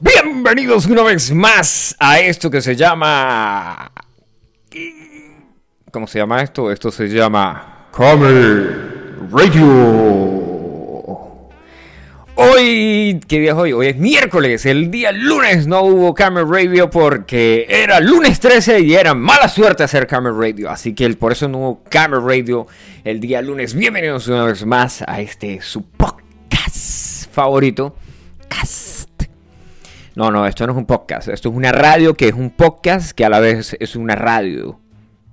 Bienvenidos una vez más a esto que se llama... ¿Cómo se llama esto? Esto se llama... Comer Radio. Hoy, ¿qué día es hoy? Hoy es miércoles, el día lunes no hubo Camera Radio porque era lunes 13 y era mala suerte hacer Camera Radio, así que por eso no hubo Camera Radio el día lunes. Bienvenidos una vez más a este su podcast favorito. Cast. No, no, esto no es un podcast, esto es una radio que es un podcast que a la vez es una radio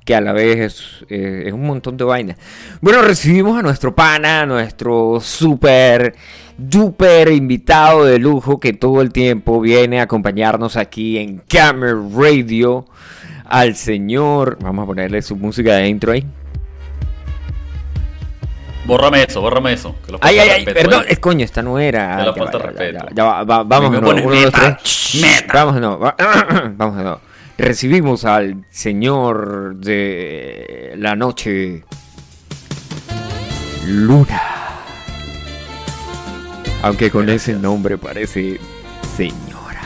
que a la vez es, eh, es un montón de vainas. Bueno, recibimos a nuestro pana, a nuestro super duper invitado de lujo que todo el tiempo viene a acompañarnos aquí en Camera Radio, al señor, vamos a ponerle su música de intro ahí. Bórrame eso, bórrame eso. que Ay, ay, ay, perdón, eh. es coño, esta no era. Que la falta respeto. ya, va, va- vamos pones uno, dos, meta, tres. meta. Vamos nuevo, va- vamos nuevo. Recibimos al señor de la noche, Luna. Aunque con ese nombre parece señora.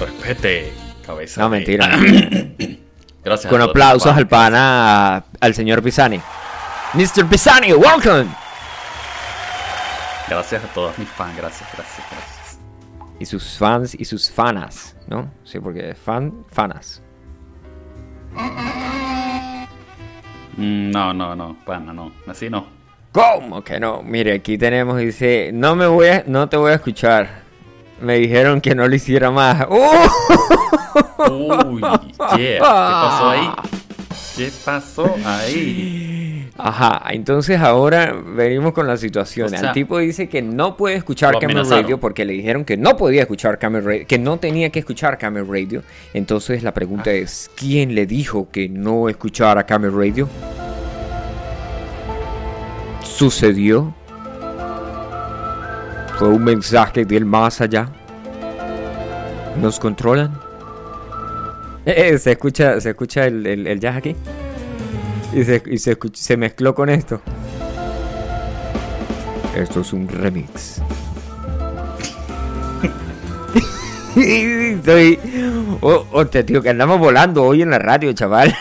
Respete, cabeza. No, de- mentira. Gracias. Con aplausos al pana, al señor Pisani. Mr. Pisani, welcome. Gracias a todos mis fans, gracias, gracias, gracias. Y sus fans y sus fanas, ¿no? Sí, porque fan, fanas. Mm, no, no, no, pana, no. Así no. ¿Cómo que no? Mire, aquí tenemos, dice, no me voy a, no te voy a escuchar. Me dijeron que no lo hiciera más. ¡Uh! Uy, yeah. ¿Qué pasó ahí? ¿Qué pasó ahí? Ajá, entonces ahora venimos con la situación. O sea, El tipo dice que no puede escuchar amenazaron. Radio porque le dijeron que no podía escuchar Camera Radio, que no tenía que escuchar Camera Radio. Entonces la pregunta Ah. es, ¿quién le dijo que no escuchara Camera Radio? ¿Sucedió? ¿Fue un mensaje del más allá? ¿Nos controlan? Eh, eh, se escucha, se escucha el, el- el jazz aquí. Y, se, y se, se mezcló con esto. Esto es un remix. Estoy. Oh, digo que andamos volando hoy en la radio, chaval.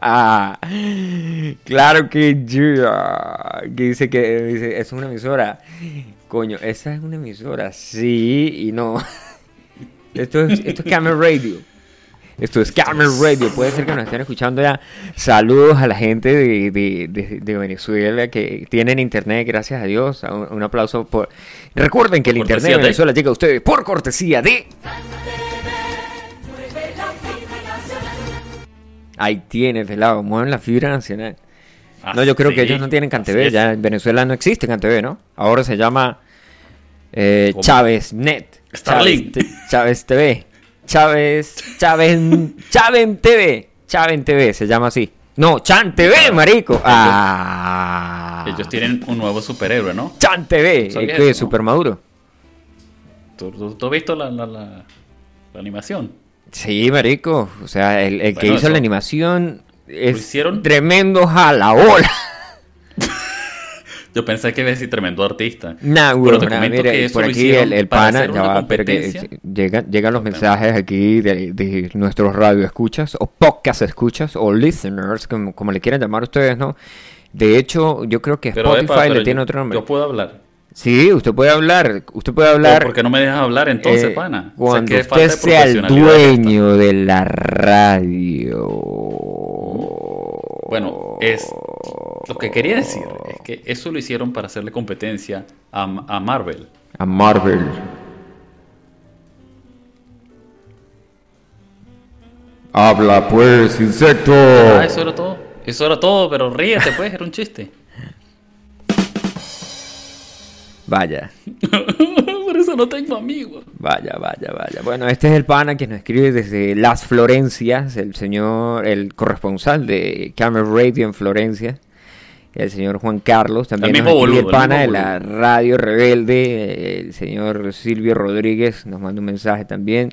claro que ya. Que dice que dice, es una emisora. Coño, esa es una emisora. Sí y no. Esto es, esto es Camera Radio. Esto es Camera Radio. Puede ser que nos estén escuchando ya. Saludos a la gente de, de- de- de Venezuela que tienen internet, gracias a Dios. Un, un aplauso por. Recuerden que el internet de Venezuela llega a ustedes por cortesía de. Ahí tienes, pelado. Mueven la fibra nacional. No, yo creo que ellos no tienen CanTV. Ya en Venezuela no existe CanTV, ¿no? Ahora se llama eh. Chávez Net. Starlink. Chávez TV. Chávez. Chávez. Chávez TV. Chávez TV se llama así. No, Chan TV, marico. Ah. Ellos tienen un nuevo superhéroe, ¿no? Chan TV. Sabía eh, que ¿no? super maduro. ¿Tú, tú- tú has visto la, la, la- la animación? Sí, marico. O sea, el, el que hizo eso- la animación es hicieron? tremendo jalaola. Yo pensé que a decir tremendo artista. Nah, Pero güey, te nah, comento mire, que por aquí el, pana, ya va, pero que llegan, llegan los mensajes aquí de, de nuestros radio escuchas o podcast escuchas o listeners, como, como le quieran llamar ustedes, ¿no? De hecho, yo creo que Pero, Spotify epa, pero le yo- tiene otro nombre. Yo puedo hablar. Sí, usted puede hablar, usted puede Pero hablar. ¿Por qué no me dejas hablar entonces, eh, pana? O sea, Cuando qué falta usted sea el dueño de la radio. Bueno, es lo que quería decir es que eso lo hicieron para hacerle competencia a, a Marvel. A Marvel. Habla pues, insecto. Ah, eso era todo. Eso era todo, pero ríete pues, era un chiste. Vaya, Por eso no tengo amigos. vaya, vaya, vaya. Bueno, este es el pana que nos escribe desde Las Florencias, el señor, el corresponsal de Camera Radio en Florencia. El señor Juan Carlos, también El mismo el boludo, el pana de la Radio Rebelde, el señor Silvio Rodríguez nos manda un mensaje también.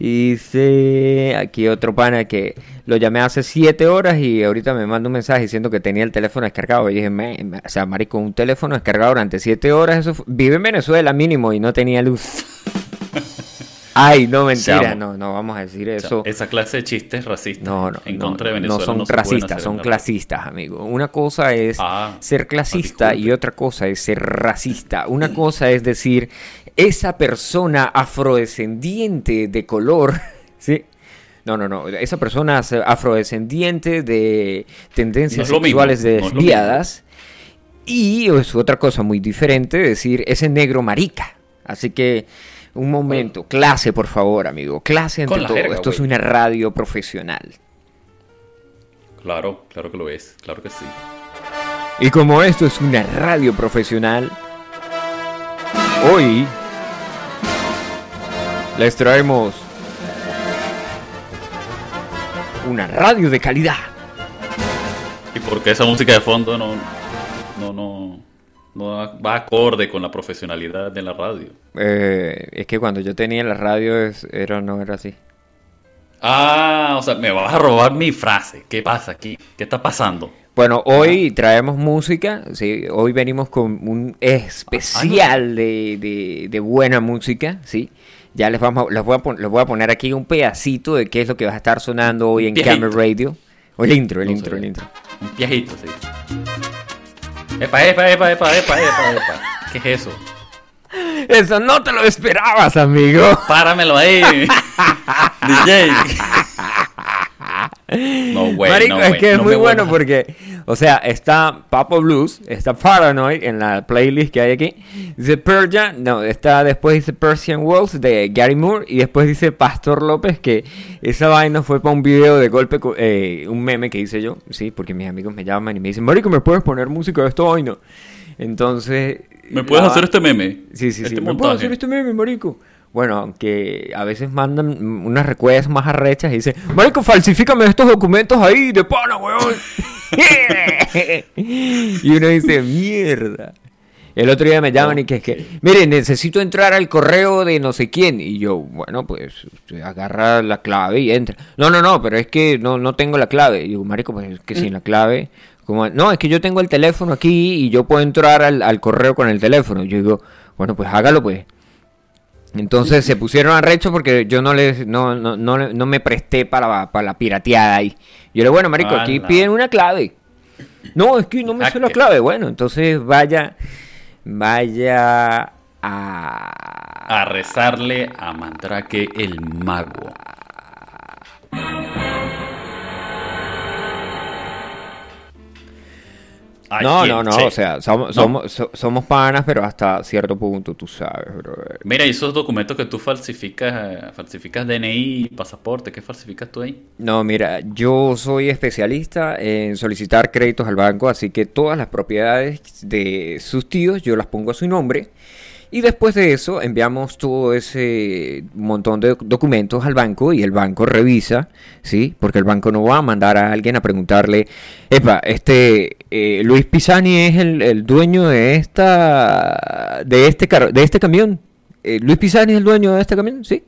Y dice aquí otro pana que lo llamé hace 7 horas y ahorita me manda un mensaje diciendo que tenía el teléfono descargado. Y dije, o sea, marico, un teléfono descargado durante 7 horas, eso vive en Venezuela mínimo y no tenía luz. Ay, no, mentira, no, no vamos a decir eso. esa clase de chistes racistas no, no, en contra de Venezuela. No son racistas, son clasistas, amigo. Una cosa es ah, ser clasista y otra cosa es ser racista. Una cosa es decir, esa persona afrodescendiente de color, ¿sí? No, no, no. Esa persona afrodescendiente de tendencias sexuales desviadas. y es otra cosa muy diferente decir ese negro marica. Así que un momento, clase por favor, amigo. Clase ante todo. Esto es una radio profesional. Claro, claro que lo es. Claro que sí. Y como esto es una radio profesional, hoy les traemos una radio de calidad. ¿Y por qué esa música de fondo no, no, no, no va acorde con la profesionalidad de la radio? Eh, es que cuando yo tenía la radio era, no era así. Ah, o sea, me vas a robar mi frase. ¿Qué pasa aquí? ¿Qué está pasando? Bueno, hoy traemos música, sí, hoy venimos con un especial de, de, buena música, sí. Ya les vamos, les voy, a les voy a poner aquí un pedacito de qué es lo que va a estar sonando hoy en Camera Radio. O el intro, el intro, el intro. Un viejito, sí. Epa, epa, epa, epa, epa, epa, epa. ¿Qué es eso? Eso no te lo esperabas, amigo. Páramelo ahí. DJ. No, güey. Marico, es que es muy bueno porque, o sea, está Papo Blues, está Paranoid en la playlist que hay aquí. Dice Persia, no, está después dice Persian Walls de Gary Moore y después dice Pastor López que esa vaina fue para un video de golpe, eh, un meme que hice yo, sí, porque mis amigos me llaman y me dicen, Marico, ¿me puedes poner música de esto hoy? No. Entonces... ¿Me puedes hacer este meme? Sí, sí, sí. Este ¿Me puedes hacer este meme, Marico? Bueno, aunque a veces mandan unas recuestas más arrechas y dicen, Marico, falsifícame estos documentos ahí de pana, weón. y uno dice, mierda. El otro día me llaman y que es que, mire, necesito entrar al correo de no sé quién. Y yo, bueno, pues agarra la clave y entra. No, no, no, pero es que no, no tengo la clave. Y digo, marico, pues es que sin la clave, como, no, es que yo tengo el teléfono aquí y yo puedo entrar al, al correo con el teléfono. Y yo digo, bueno, pues hágalo pues. Entonces se pusieron a recho porque yo no les no, no, no, no me presté para, para, la pirateada ahí. Yo le bueno, marico, aquí piden una clave. No, es que no me ah, sé la clave. Bueno, entonces vaya vaya a a rezarle a Mandrake el mago. No, no, no, o sea, somos, somos, panas, pero hasta cierto punto, tú sabes, bro. Mira, ¿y esos documentos que tú falsificas, falsificas DNI, pasaporte, qué falsificas tú ahí? No, mira, yo soy especialista en solicitar créditos al banco, así que todas las propiedades de sus tíos yo las pongo a su nombre y después de eso enviamos todo ese montón de documentos al banco y el banco revisa, ¿sí? Porque el banco no va a mandar a alguien a preguntarle, epa, este eh, Luis Pisani es el, dueño de esta de este de este camión. Eh, Luis Pisani es el dueño de este camión, ¿sí?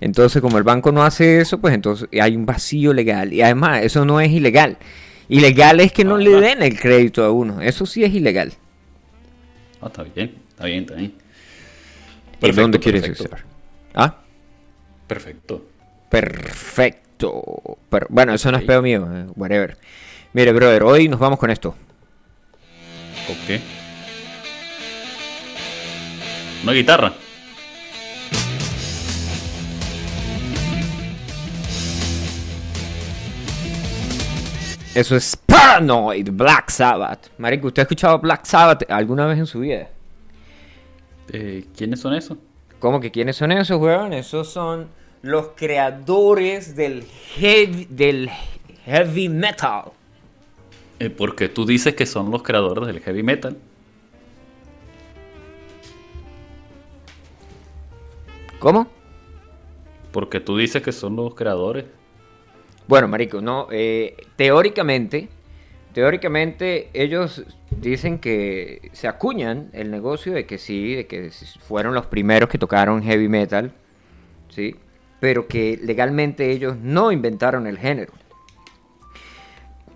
Entonces, como el banco no hace eso, pues entonces hay un vacío legal. Y además, eso no es ilegal. Ilegal es que no le den el crédito a uno. Eso sí es ilegal. Ah, está bien. Está bien, está bien. Perfecto, ¿Dónde quieres estar? ¿Ah? Perfecto. Perfecto. bueno, eso no es pedo mío, eh, whatever. Mire, brother, hoy nos vamos con esto. Ok. Una guitarra. Eso es Paranoid Black Sabbath. Marico, ¿usted ha escuchado Black Sabbath alguna vez en su vida? Eh, ¿Quiénes son esos? ¿Cómo que quiénes son esos, weón? Esos son los creadores del heavy, del heavy metal. Eh, porque tú dices que son los creadores del heavy metal. ¿Cómo? Porque tú dices que son los creadores. Bueno, marico, no. Eh, teóricamente, teóricamente ellos dicen que se acuñan el negocio de que sí, de que fueron los primeros que tocaron heavy metal, ¿sí? pero que legalmente ellos no inventaron el género.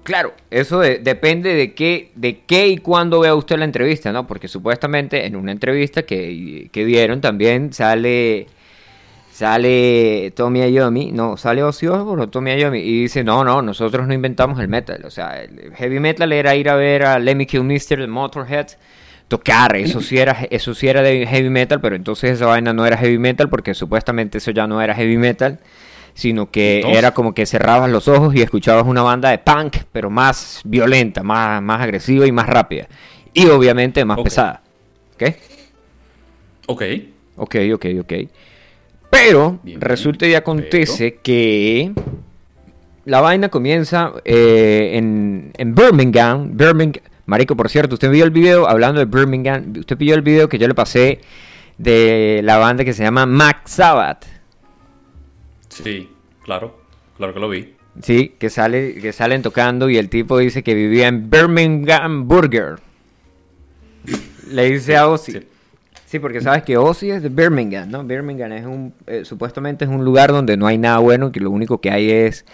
Claro, eso de- depende de qué, de qué y cuándo vea usted la entrevista, ¿no? Porque supuestamente en una entrevista que, que dieron también sale sale Tommy Iommi, no, sale Ozzy Osbourne o Tommy Iommi y dice, no, no, nosotros no inventamos el metal, o sea, el heavy metal era ir a ver a Lemmy Kilmister de Motorhead tocar, eso sí era eso sí era de heavy metal, pero entonces esa vaina no era heavy metal porque supuestamente eso ya no era heavy metal, sino que Entonces. era como que cerrabas los ojos y escuchabas una banda de punk, pero más violenta, más, más agresiva y más rápida. Y obviamente más pesada. ¿Ok? Ok. Ok, ok, ok. Pero Bien, resulta y acontece que la vaina comienza eh, en, en Birmingham. Birmingham. Marico, por cierto, usted vio el video hablando de Birmingham. Usted pilló el video que yo le pasé de la banda que se llama Max Sabbath. Sí, claro. Claro que lo vi. Sí, que sale, que salen tocando y el tipo dice que vivía en Birmingham Burger. Le dice a Ozzy. Sí. Sí, porque sabes que Ozzy es de Birmingham, ¿no? Birmingham es un, eh, supuestamente es un lugar donde no hay nada bueno, que lo único que hay es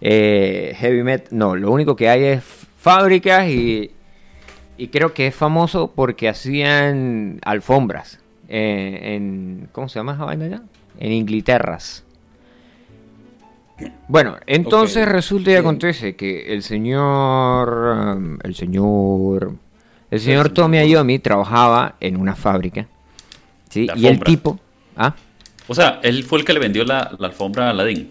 eh, heavy metal. No, lo único que hay es fábricas y, y creo que es famoso porque hacían alfombras eh, en, ¿cómo se llama esa vaina allá? En Inglaterras. Bueno, entonces resulta y acontece que el señor, um, el señor, el señor. Tommy Iommi trabajaba en una fábrica, Y el tipo, ah, O sea, él fue el que le vendió la, la alfombra a Aladdin.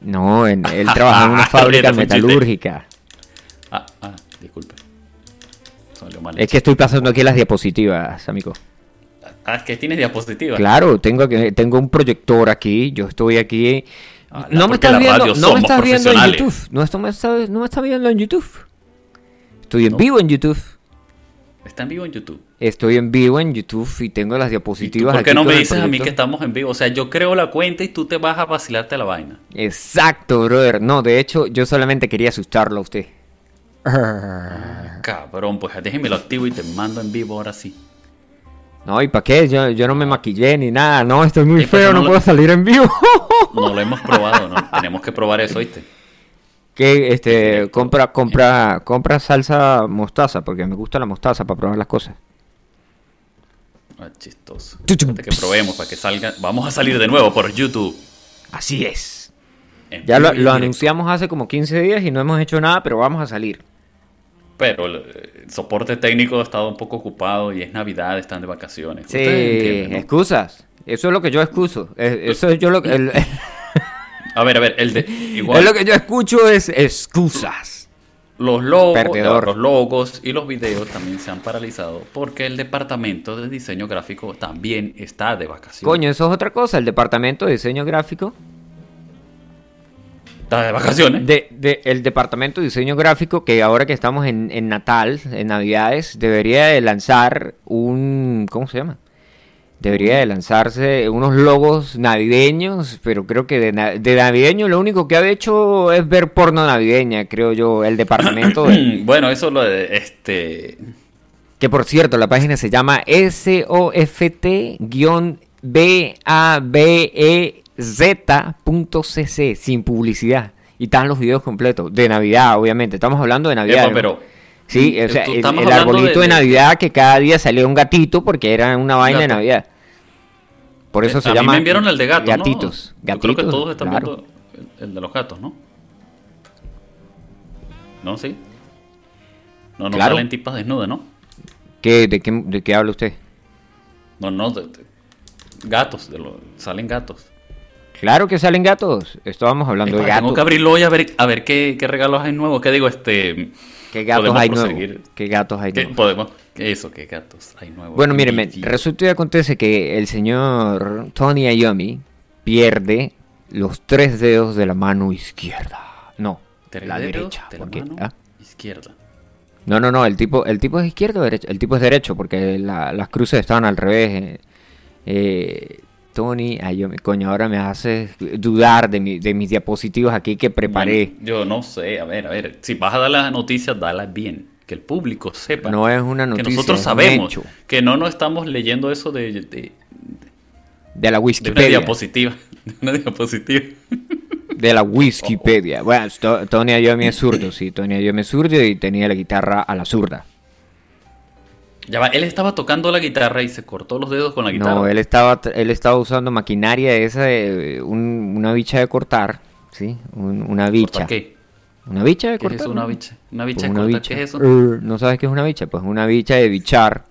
no, en- él trabajaba en una fábrica metalúrgica. Ah, ah, disculpe. Salió mal Es que estoy pasando aquí las diapositivas, amigo. Ah, es que tienes diapositivas. Claro, tengo tengo un proyector aquí, yo estoy aquí. Ah, no me estás viendo, no me estás viendo en. YouTube. No, esto me está, no me estás viendo en YouTube. Estoy en No. vivo en YouTube. Está en vivo en YouTube. Estoy en vivo en YouTube y tengo las ¿Y tú diapositivas por qué aquí no me dices a mí que estamos en vivo? O sea, yo creo la cuenta y tú te vas a vacilarte la vaina. Exacto, brother. No, de hecho, yo solamente quería asustarlo a usted. Cabrón, pues déjeme lo activo y te mando en vivo ahora sí. No, ¿y para qué? Yo, yo no me maquillé ni nada. No, estoy muy ¿Y por qué feo, no no lo- puedo salir en vivo. No lo hemos probado, ¿no? Tenemos que probar eso, ¿viste? Que este compra compra compra salsa mostaza porque me gusta la mostaza para probar las cosas. Ah, chistoso. Que probemos para que salga. Vamos a salir de nuevo por YouTube. Así es. En Ya lo, anunciamos hace como 15 días y no hemos hecho nada, pero vamos a salir. Pero el, el soporte técnico ha estado un poco ocupado y es Navidad, están de vacaciones. Sí, excusas. Eso es lo que yo excuso. Eh, Eso es yo lo que el- A ver, a ver, el de. Igual, es lo que yo escucho es excusas. los logos, Perdedor. los logos y los videos también se han paralizado porque el departamento de diseño gráfico también está de vacaciones. Coño, eso es otra cosa. El departamento de diseño gráfico Está de vacaciones. De, de- el departamento de diseño gráfico que ahora que estamos en, en Natal, en Navidades, debería de lanzar un... ¿Cómo se llama? Debería de lanzarse unos logos navideños, pero creo que de, na- de navideño lo único que ha hecho es ver porno navideña, creo yo, el departamento de- Bueno, eso lo de este. Que por cierto, la página se llama SOFT-BABEZ.cc, sin publicidad. Y están los videos completos, de Navidad, obviamente. Estamos hablando de Navidad. Epa, pero. Sí, o sea, el, arbolito de, Navidad que cada día salía un gatito porque era una vaina de. Navidad. Por eso Eh, se a llama mí me enviaron el de gatos, gatitos. ¿no? Yo creo que todos están claro. viendo el, el de los gatos, ¿no? ¿No? ¿Sí? No, no Claro. salen tipas desnudas, ¿no? ¿Qué, de, qué, ¿De qué habla usted? No, no, de- de- gatos, de lo- salen gatos. Claro que salen gatos. Estábamos hablando Epa, de gatos. tengo que abrirlo hoy a ver, a ver qué, qué regalos hay nuevos. ¿Qué digo? Este, ¿Qué gatos hay nuevos? ¿Qué gatos hay ¿qué nuevos? podemos? ¿Qué eso? ¿Qué gatos hay nuevos? Bueno, en mire, mi me- vida? resulta y acontece que el señor Tony Iommi pierde los tres dedos de la mano izquierda. No, Tres la derecha. de la porque- mano ah, izquierda. No, no, no, el tipo, el tipo es izquierdo o derecho. El tipo es derecho porque la- las cruces estaban al revés. eh. Tony Iommi, coño, ahora me hace dudar de, mi- de mis diapositivas aquí que preparé. Bueno, yo no sé, a ver, a ver. Si vas a dar las noticias, dalas bien. Que el público sepa. No es una noticia, Que nosotros sabemos hecho. que no nos estamos leyendo eso de, de- De la De una Wikipedia. diapositiva. De una diapositiva. De la Wikipedia. Bueno, To- Tony Iommi es zurdo, sí. Tony Iommi es zurdo y tenía la guitarra a la zurda. Ya va, él estaba tocando la guitarra y se cortó los dedos con la guitarra. No, él estaba, él estaba usando maquinaria esa de un- una bicha de cortar, ¿sí? Un- una ¿Cortar bicha. qué? ¿Una bicha de ¿Qué es cortar? eso, una bicha? ¿Una Pues bicha de una cortar? bicha. ¿Qué es eso? Eh, ¿No sabes qué es una bicha? Pues una bicha de bichar.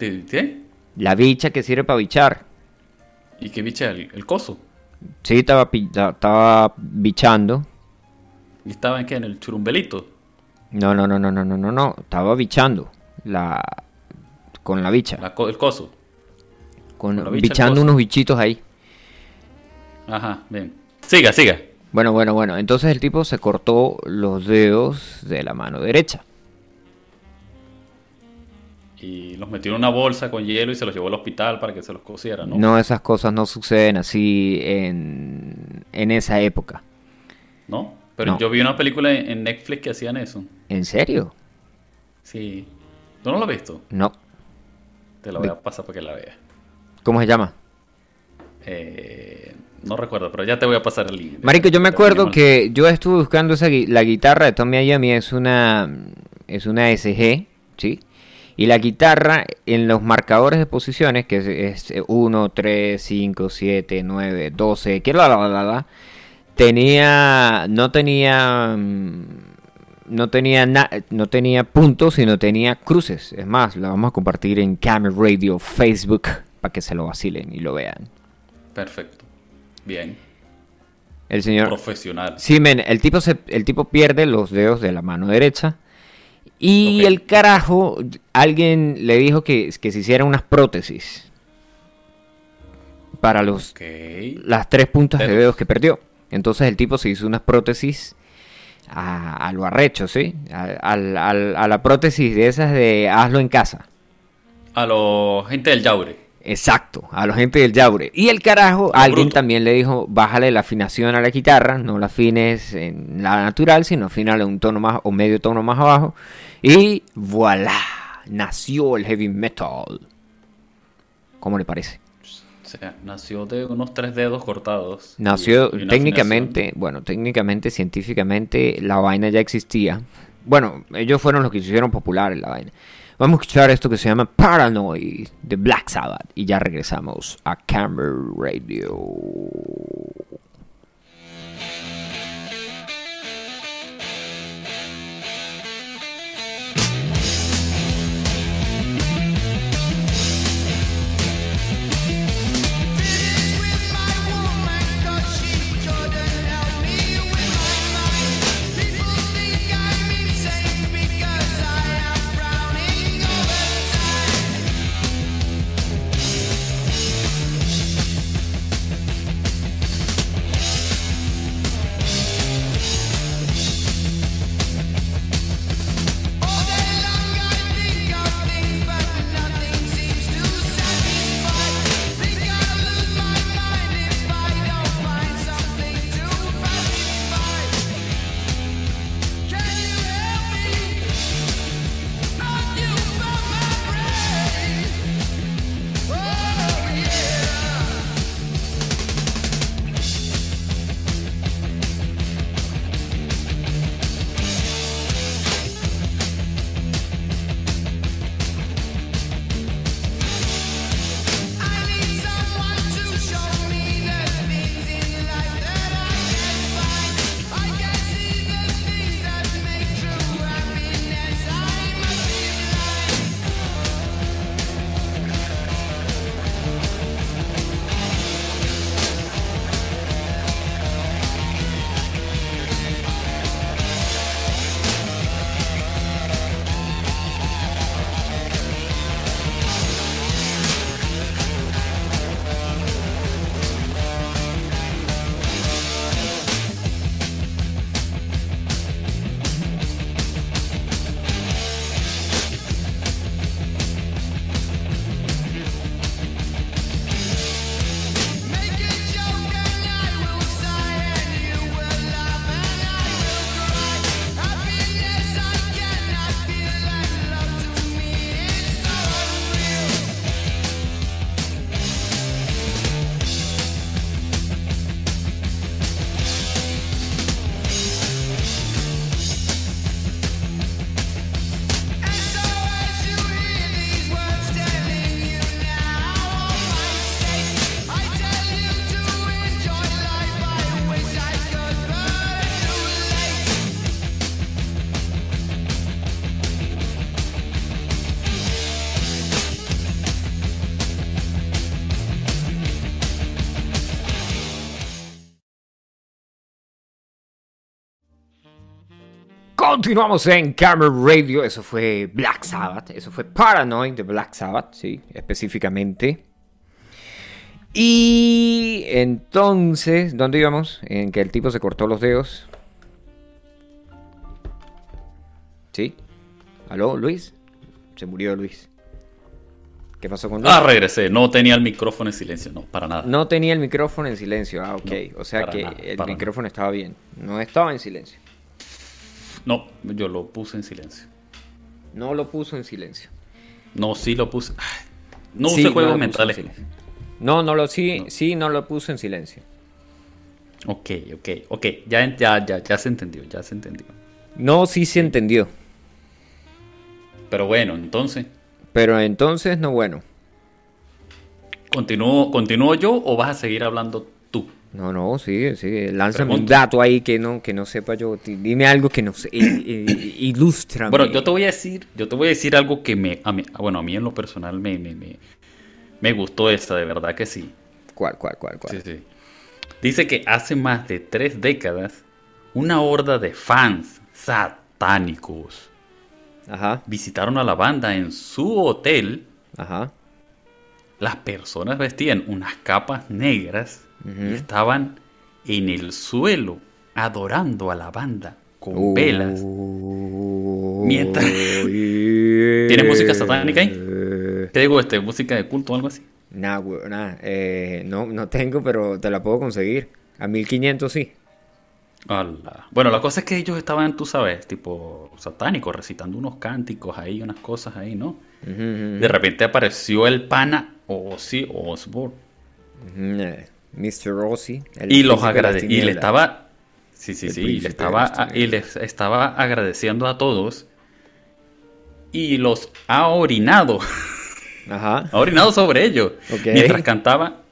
¿De- ¿Qué? La bicha que sirve para bichar. ¿Y qué bicha? El, el coso. Sí, estaba, estaba bichando. ¿Y estaba en qué? ¿En el churumbelito? No, no, no, no, no, no, no, no. Estaba bichando. La... Con la bicha. La co- el coso. con, bicha, bichando coso. unos bichitos ahí. Ajá, bien. Siga, siga. Bueno, bueno, bueno. Entonces el tipo se cortó los dedos de la mano derecha. Y los metió en una bolsa con hielo y se los llevó al hospital para que se los cosieran, ¿no? No, esas cosas no suceden así en, en esa época. ¿No? Pero No. yo vi una película en Netflix que hacían eso. ¿En serio? Sí. ¿Tú no lo has visto? No. Te la voy a pasar para que la veas. ¿Cómo se llama? Eh, no recuerdo, pero ya te voy a pasar el link. Marico, yo me acuerdo que yo estuve buscando esa gui- la guitarra de Tommy Iommi es una es una SG, ¿sí? Y la guitarra en los marcadores de posiciones que es, es 1 3 5 7 9 12, que la la la la, tenía no tenía mm, no tenía na- no tenía puntos, sino tenía cruces. Es más, la vamos a compartir en Camera Radio Facebook para que se lo vacilen y lo vean. Perfecto. Bien. El señor Profesional. Sí, men, el tipo, se, el tipo pierde los dedos de la mano derecha. Y el carajo, alguien le dijo que, que se hicieran unas prótesis. Para los, las tres puntas de dedos que perdió. Entonces el tipo se hizo unas prótesis a, a lo arrecho, ¿sí? A, a la prótesis de esas de hazlo en casa. A la gente del Yaure. Exacto, a la gente del Yaure. Y el carajo, alguien bruto. también le dijo, bájale la afinación a la guitarra, no la afines en la natural, sino afínale un tono más o medio tono más abajo. Y voilà, nació el heavy metal. ¿Cómo le parece? O sea, nació de unos tres dedos cortados. Nació Y- y una técnicamente, bueno, técnicamente, científicamente, la vaina ya existía. Bueno, ellos fueron los que hicieron populares la vaina. Vamos a escuchar esto que se llama Paranoid de Black Sabbath y ya regresamos a Camera Radio. Continuamos en Camera Radio. Eso fue Black Sabbath. Eso fue Paranoid de Black Sabbath, sí, específicamente. Y entonces, ¿dónde íbamos? En que el tipo se cortó los dedos. ¿Sí? ¿Aló, Luis? Se murió Luis. ¿Qué pasó con Luis? Ah, regresé. No tenía el micrófono en silencio. No, para nada. No tenía el micrófono en silencio. Ah, ok. No, o sea que nada, el micrófono estaba bien. No estaba en silencio. No, yo lo puse en silencio. No lo puso en silencio. No, sí lo puse. No Sí, no juegos mentales. No, no lo, sí, No. sí, no lo puso en silencio. Ok, ok, ok. Ya, ya, ya, ya se entendió, ya se entendió. No, sí se entendió. Pero bueno, entonces, Pero entonces, no bueno. ¿continúo, ¿continúo yo o vas a seguir hablando? No, no, sí, sí. Lánzame un dato ahí que no, que no sepa yo. Dime algo que no sé. i- i- Ilústrame. Bueno, yo te voy a decir, yo te voy a decir algo que me, a mí, bueno, a mí en lo personal me, me, me, me gustó esta, de verdad que sí. ¿Cuál, cuál, cuál, cuál? Sí, sí. Dice que hace más de tres décadas, una horda de fans satánicos Ajá, visitaron a la banda en su hotel. ajá. Las personas vestían unas capas negras y estaban en el suelo adorando a la banda con velas. Mientras- ¿Tiene ¿Tiene música satánica ahí? ¿Qué digo este? ¿Música de culto o algo así? Nah, nah, eh, no, no tengo, pero te la puedo conseguir. A 1500 sí. Ala. Bueno, la cosa es que ellos estaban, tú sabes, tipo satánicos, recitando unos cánticos ahí, unas cosas ahí, ¿no? De repente apareció el pana, o sí, Osborne, ujú, eh, Mr. Rossi. el y los y le estaba, sí, sí, sí, y le estaba, y les estaba agradeciendo a todos y los ha orinado, Ajá. ha orinado sobre ellos, Ok. mientras cantaba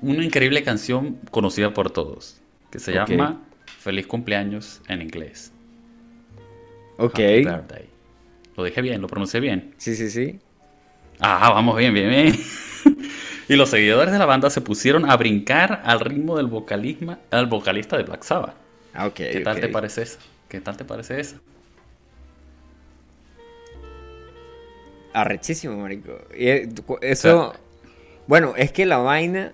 una increíble canción conocida por todos, que se llama Feliz cumpleaños en inglés. Ok. Happy birthday. Lo dije bien, lo pronuncié bien. Sí, sí, sí. Ah, vamos bien, bien, bien. y los seguidores de la banda se pusieron a brincar al ritmo del vocalisma, al vocalista de Black Sabbath. Ah, ok. ¿Qué tal te parece esa? ¿Qué tal te parece esa? Arrechísimo, marico. Eh, eso. O sea- bueno, es que la vaina.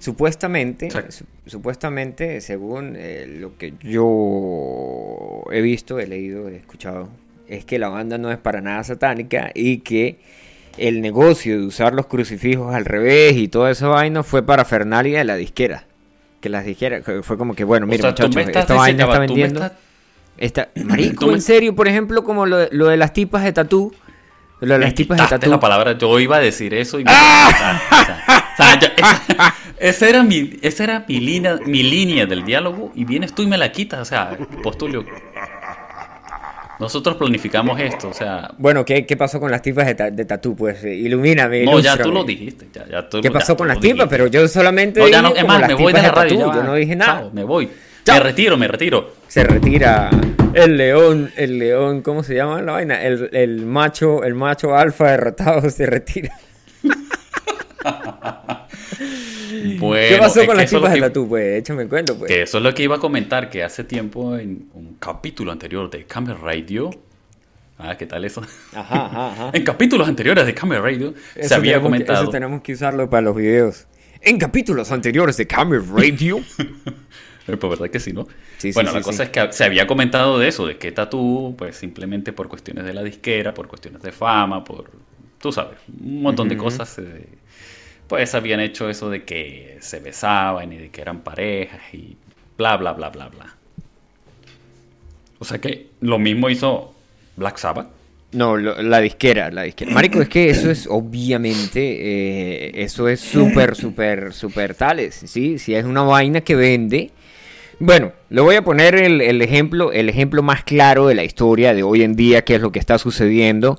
Supuestamente, supuestamente, según eh, lo que yo he visto, he leído, he escuchado, es que la banda no es para nada satánica y que el negocio de usar los crucifijos al revés y toda esa vaina fue para Fernalia de la disquera. Que las disqueras, que fue como que, bueno, mira, muchachos, esta vaina está vendiendo. estás- Esta, marico, me- en serio, por ejemplo, como lo, de- lo de las tipas de tatú. Lo de Me las tipas de tatú. la palabra, yo iba a decir eso y me ¡Ah! o sea, esa era mi, esa era mi línea, mi línea del diálogo y vienes tú y me la quitas, o sea, Postulio. Nosotros planificamos esto, o sea, Bueno, ¿qué, qué pasó con las tipas de, ta- de tatú? Pues eh, ilumíname. no, ya tú lo dijiste, ya, ya tú ¿Qué pasó con las tipas? Pero yo solamente No, ya no, es más, me voy de la radio, tatú, Yo no dije nada. Chao, me voy. Chao. Me retiro, me retiro. Se retira el león, el león, ¿cómo se llama la vaina? El, el macho, el macho alfa derrotado se retira. Bueno, ¿Qué pasó con que las tipas de que- tatú? Pues échame el cuento, pues. Que eso es lo que iba a comentar, que hace tiempo en un capítulo anterior de Camera Radio. Ah, ¿qué tal eso? Ajá, ajá, ajá. En capítulos anteriores de Camera Radio Eso se había que- comentado. eso tenemos que usarlo para los videos. En capítulos anteriores de Camera Radio. Eh, Pues verdad que sí, ¿no? Sí, bueno, sí, la cosa es que se había comentado de eso, de que Tatú, pues simplemente por cuestiones de la disquera, por cuestiones de fama, por, tú sabes, un montón de cosas, eh, pues habían hecho eso de que se besaban y de que eran parejas y bla, bla, bla, bla, bla. O sea que lo mismo hizo Black Sabbath. No, lo- la disquera, la disquera. Marico, es que eso es obviamente, eh, eso es súper, súper, súper tales, ¿sí? Si es una vaina que vende. Bueno, le voy a poner el, el ejemplo, el ejemplo más claro de la historia de hoy en día, que es lo que está sucediendo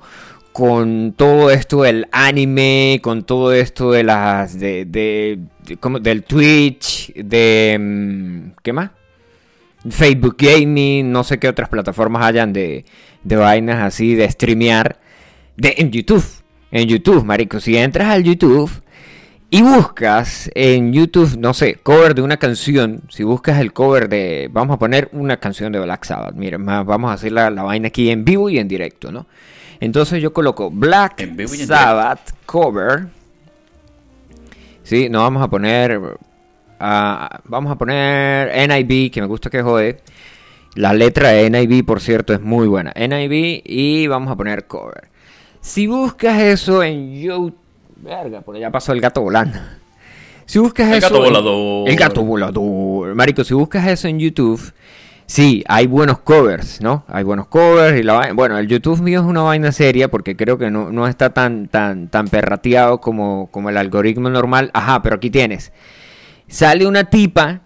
con todo esto del anime, con todo esto de las, de, de, ¿cómo? del Twitch, de, mm, ¿qué más? Facebook Gaming, no sé qué otras plataformas hayan de, de vainas así, de streamear, de, en YouTube, en YouTube, marico, si entras al YouTube y buscas en YouTube, no sé, cover de una canción, si buscas el cover de, vamos a poner una canción de Black Sabbath, miren, vamos a hacer la, la vaina aquí en vivo y en directo, ¿no? Entonces yo coloco Black Sabbath cover, sí, no vamos a poner, ah, vamos a poner NIB, que me gusta que jode, la letra de NIB, por cierto, es muy buena, NIB, y vamos a poner cover. Si buscas eso en YouTube, verga, por allá pasó el gato volando. Si buscas El eso. gato en- volador. El gato volador. Marico, si buscas eso en YouTube, sí, hay buenos covers, ¿no? Hay buenos covers y la vaina- Bueno, el YouTube mío es una vaina seria porque creo que no, no está tan, tan, tan perrateado como, como el algoritmo normal. Ajá, pero aquí tienes. Sale una tipa.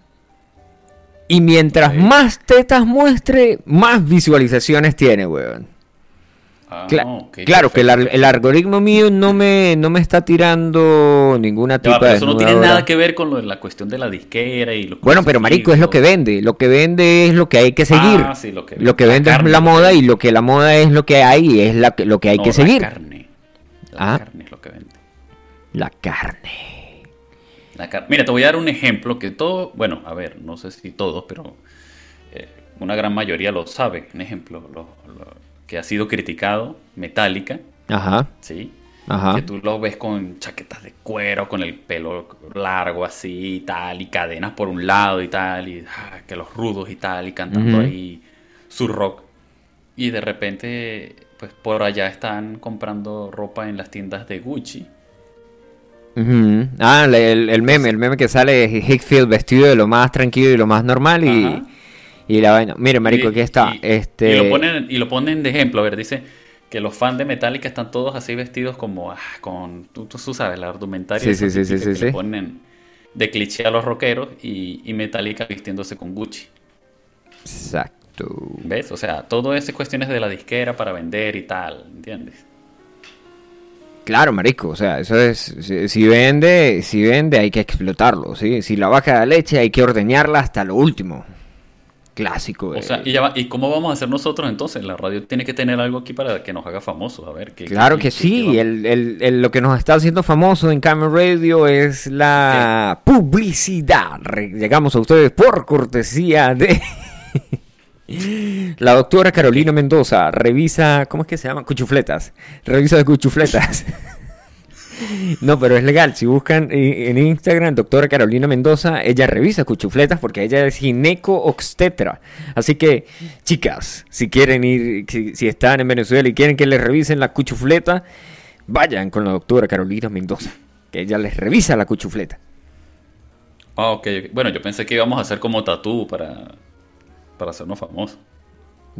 Y mientras más tetas muestre, más visualizaciones tiene, weón. Ah, Cla- claro que el, perfecto. ar- el algoritmo mío no me, no me está tirando ninguna tipa pero eso no tiene nada que ver con lo de la cuestión de la disquera y los Bueno, pero marico, es lo que vende. Lo que vende es lo que hay que seguir. Ah, sí, lo que- lo que la vende carne, es la moda y lo que la moda es lo que hay y es la lo que hay No, que la seguir. carne. La Ah. carne es lo que vende. La carne. La car- Mira, te voy a dar un ejemplo que todo, bueno, a ver, no sé si todos, pero eh, una gran mayoría lo sabe. Un ejemplo lo- lo- que ha sido criticado, Metallica, Ajá, ¿sí? ajá. Que tú lo ves con chaquetas de cuero, con el pelo largo así y tal, y cadenas por un lado y tal, y ah, que los rudos y tal, y cantando ahí su rock. Y de repente, pues por allá están comprando ropa en las tiendas de Gucci. Ujú. Ah, el, el meme, el meme que sale es Hickfield vestido de lo más tranquilo y lo más normal y, Ajá. Y la vaina. Mire, marico, aquí está. y- este... y lo ponen, y lo ponen de ejemplo, a ver, dice que los fans de Metallica están todos así vestidos como ah, con, tú, tú- sabes, la argumentaria Sí, sí, sí, sí, que le ponen de cliché a los rockeros y, y Metallica vistiéndose con Gucci. Exacto. ¿Ves? O sea, todo eso es cuestiones de la disquera para vender y tal, ¿entiendes? Claro, marico, o sea, eso es, si, si vende, si vende hay que explotarlo, ¿sí? Si la vaca da leche hay que ordeñarla hasta lo último. Clásico. O de- sea, ¿y, ya va- ¿y cómo vamos a hacer nosotros entonces? La radio tiene que tener algo aquí para que nos haga famosos. A ver, ¿qué, Claro qué- que qué- sí, el, el- el- lo que nos está haciendo famoso en Camera Radio es la publicidad. Llegamos a ustedes por cortesía de la doctora Carolina Mendoza. Revisa, ¿cómo es que se llama? Cuchufletas. Revisa de cuchufletas. No, pero es legal. Si buscan eh, en Instagram, doctora Carolina Mendoza, ella revisa cuchufletas porque ella es gineco-obstetra. Así que, chicas, si quieren ir, si, si están en Venezuela y quieren que les revisen la cuchufleta, vayan con la doctora Carolina Mendoza, que ella les revisa la cuchufleta. Ah, ok, ok. Bueno, yo pensé que íbamos a hacer como tatú para, para hacernos famosos.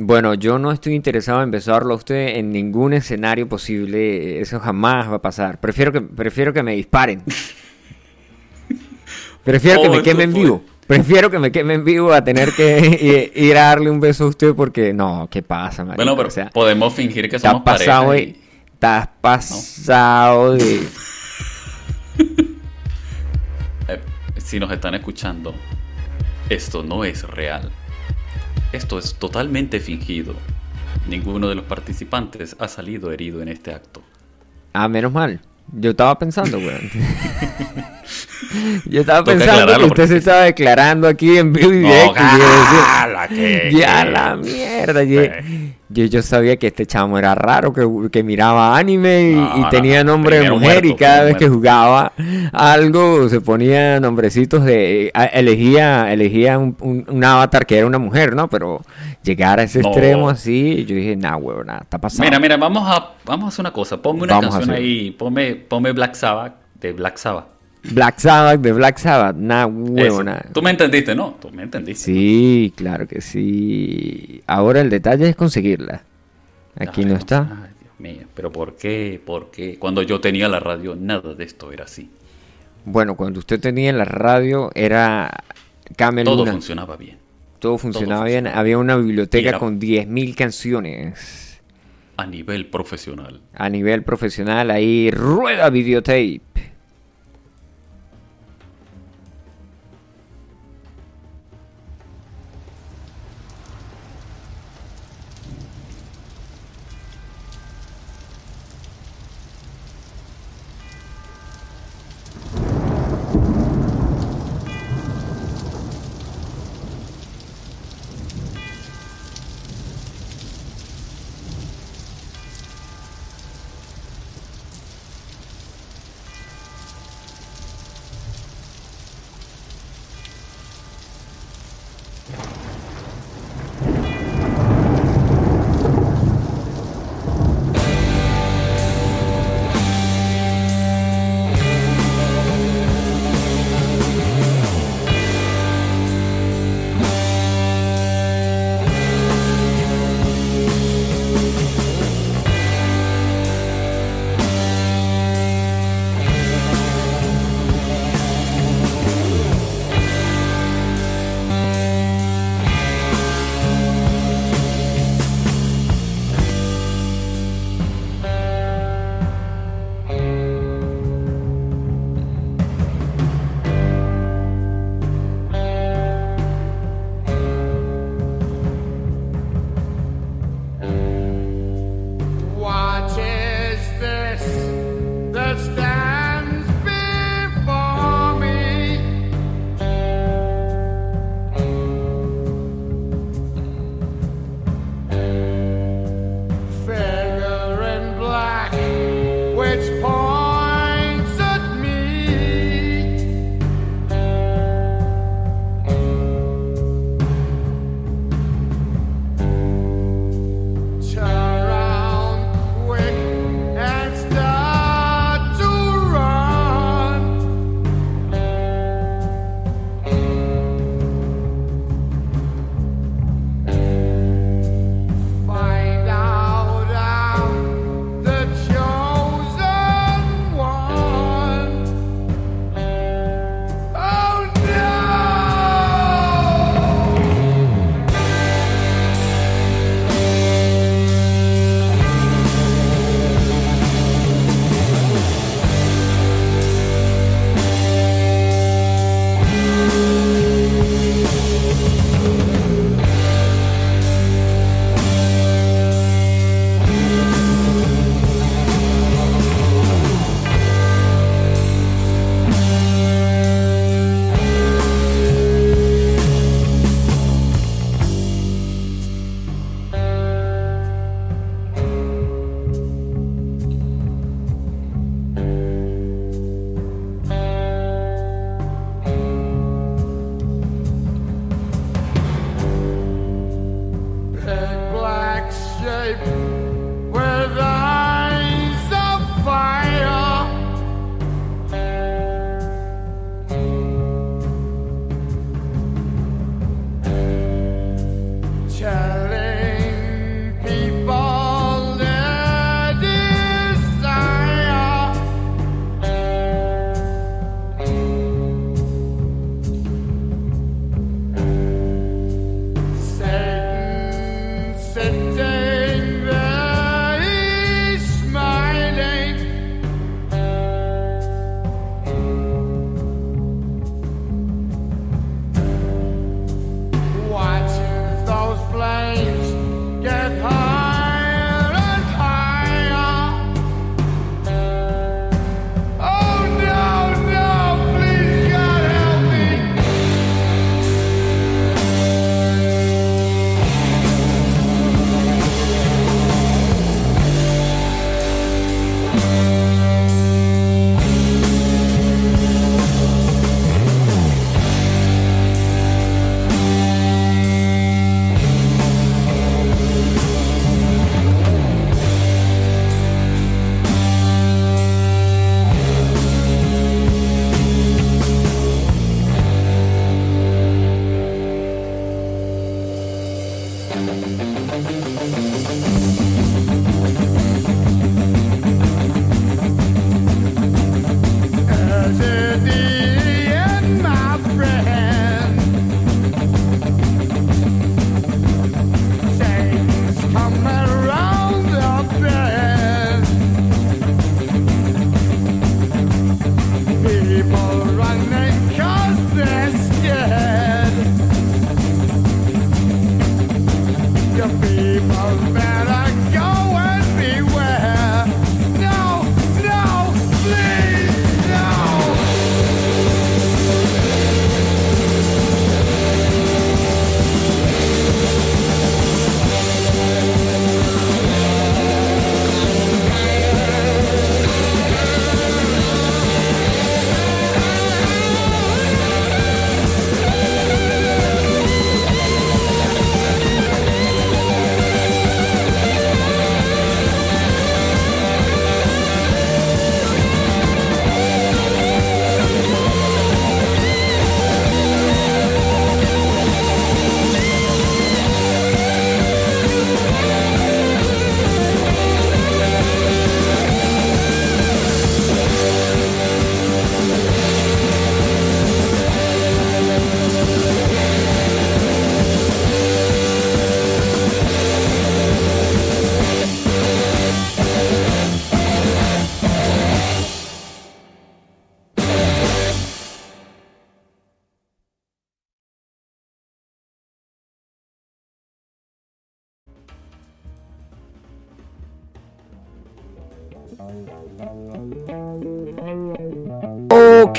Bueno, yo no estoy interesado en besarlo a usted en ningún escenario posible. Eso jamás va a pasar. Prefiero que, prefiero que me disparen. Prefiero que Oh, me esto queme en fue- vivo. Prefiero que me queme en vivo a tener que ir a darle un beso a usted porque no, ¿qué pasa, marico? Bueno, pero O sea, podemos fingir que somos pasado, pareja. de- y- estás pasado de... eh, si nos están escuchando, esto no es real. Esto es totalmente fingido. Ninguno de los participantes ha salido herido en este acto. Ah, menos mal. Yo estaba pensando, weón. Yo estaba Toca pensando que usted se estaba declarando aquí en vivo y directo. y yo decía, ¡gala, que- ya que- la mierda. Yo, yo, yo sabía que este chamo era raro, que, que miraba anime y, No, y no, tenía no, nombre de mujer y cada vez que jugaba algo se ponía nombrecitos de... Elegía, elegía un, un- un avatar que era una mujer, ¿no? Pero llegar a ese No. extremo así, yo dije, nah, weón, nada, está pasando. Mira, mira, vamos a, vamos a hacer una cosa. Ponme una Vamos canción ahí. Ponme, ponme Black Sabbath de Black Sabbath. Black Sabbath de Black Sabbath, nah, Eso. huevona. Tú me entendiste, ¿no? Tú me entendiste. Sí, claro que sí. Ahora el detalle es conseguirla. Aquí Ay, no está. Ay, Dios mío. Pero ¿por qué? ¿Por qué? Cuando yo tenía la radio, nada de esto era así. Bueno, cuando usted tenía la radio era Camel Todo Luna. funcionaba bien. Todo funcionaba todo bien. funcionaba. Había una biblioteca era- con 10.000 canciones. A nivel profesional. A nivel profesional, ahí rueda videotape.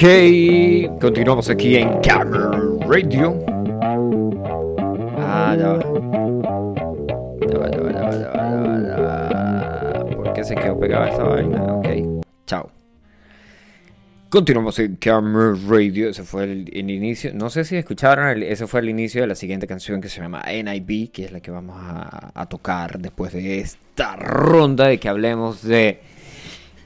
Continuamos aquí en Camera Radio. Ah, ya va. Ya va, ya va, ya va, ya va. ¿Por qué se quedó pegada esta vaina? Ok, chao. Continuamos en Camera Radio. Ese fue el, inicio. No sé si escucharon, el- ese fue el inicio de la siguiente canción que se llama NIB, que es la que vamos a tocar después de esta ronda de que hablemos de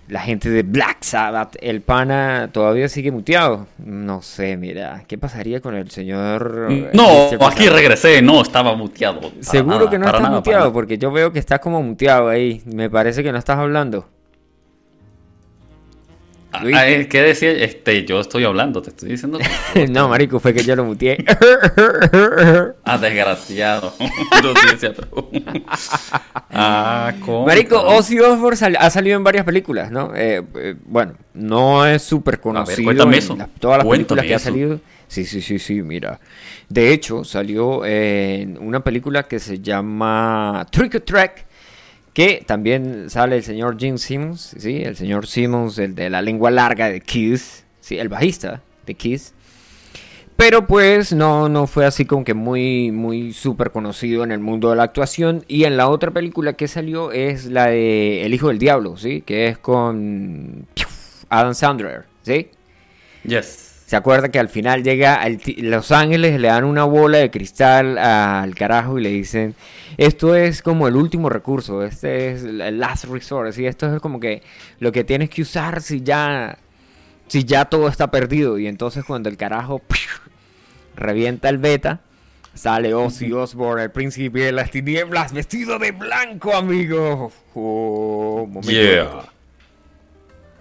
la gente de Black Sabbath. El pana todavía sigue muteado. No sé, mira, ¿qué pasaría con el señor? eh, No, Mr. aquí regresé, no, estaba muteado. Seguro nada, que no estás nada, muteado, porque yo veo que estás como muteado ahí. Me parece que no estás hablando. Ah, Luis. ah, ¿Qué decía? Este, yo estoy hablando, te estoy diciendo. que- no, marico, fue que yo lo muteé. Ah, desgraciado. Ah, ¿cómo? Marico, Ozzy Osbourne sal- ha salido en varias películas, ¿no? Eh, eh, bueno, no es súper conocido cuéntame en eso. las- todas las Cuéntame películas que ha salido. Sí, sí, sí, sí, mira. De hecho, salió en una película que se llama Trick or Track, que también sale el señor Gene Simmons, ¿sí? El señor Simmons, el de la lengua larga de Kiss, ¿sí? El bajista de Kiss. Pero pues no, no fue así como que muy, muy súper conocido en el mundo de la actuación. Y en la otra película que salió es la de El Hijo del Diablo, ¿sí? Que es con Adam Sandler, ¿sí? Yes. ¿Se acuerda que al final llega ti- Los Ángeles, le dan una bola de cristal al carajo y le dicen, esto es como el último recurso, este es el last resort, ¿sí? esto es como que lo que tienes que usar si ya, si ya todo está perdido. Y entonces cuando el carajo revienta el beta, sale Ozzy Osbourne, el príncipe de las tinieblas, vestido de blanco, amigo. Oh, momento Yeah.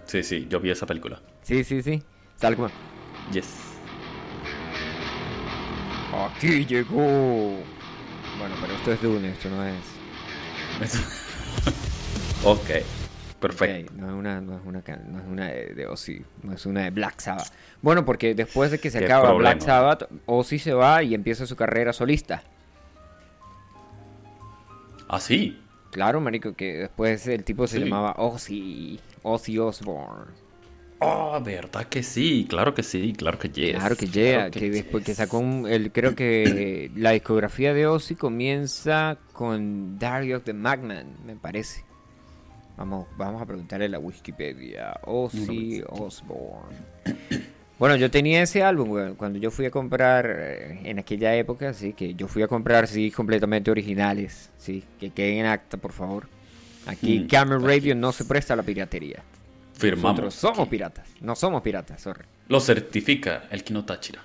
Sí, sí, yo vi esa película. Sí, sí, sí. Sale como... Yes. Aquí llegó. Bueno, pero esto es Dune, esto no es. ok, perfecto. No es una, no es una, no es una de, de Ozzy, no es una de Black Sabbath. Bueno, porque después de que se acaba problema. Black Sabbath, Ozzy se va y empieza su carrera solista. Ah, sí. Claro, marico, que después el tipo se Sí. llamaba Ozzy, Ozzy Osbourne. Ah, verdad que sí, claro que sí, claro que yes. Claro que llega, claro que, después que sacó un, el, creo que la discografía de Ozzy comienza con Diary of the Magman, me parece. Vamos, vamos a preguntarle a la Wikipedia. Ozzy Osbourne. Bueno, yo tenía ese álbum, cuando yo fui a comprar eh, en aquella época, sí, que yo fui a comprar sí completamente originales, sí, que queden en acta, por favor. Aquí Mm, Camera aquí. Radio no se presta a la piratería. Firmamos. Nosotros somos piratas, no somos piratas, sorry. Lo certifica el Kino Táchira.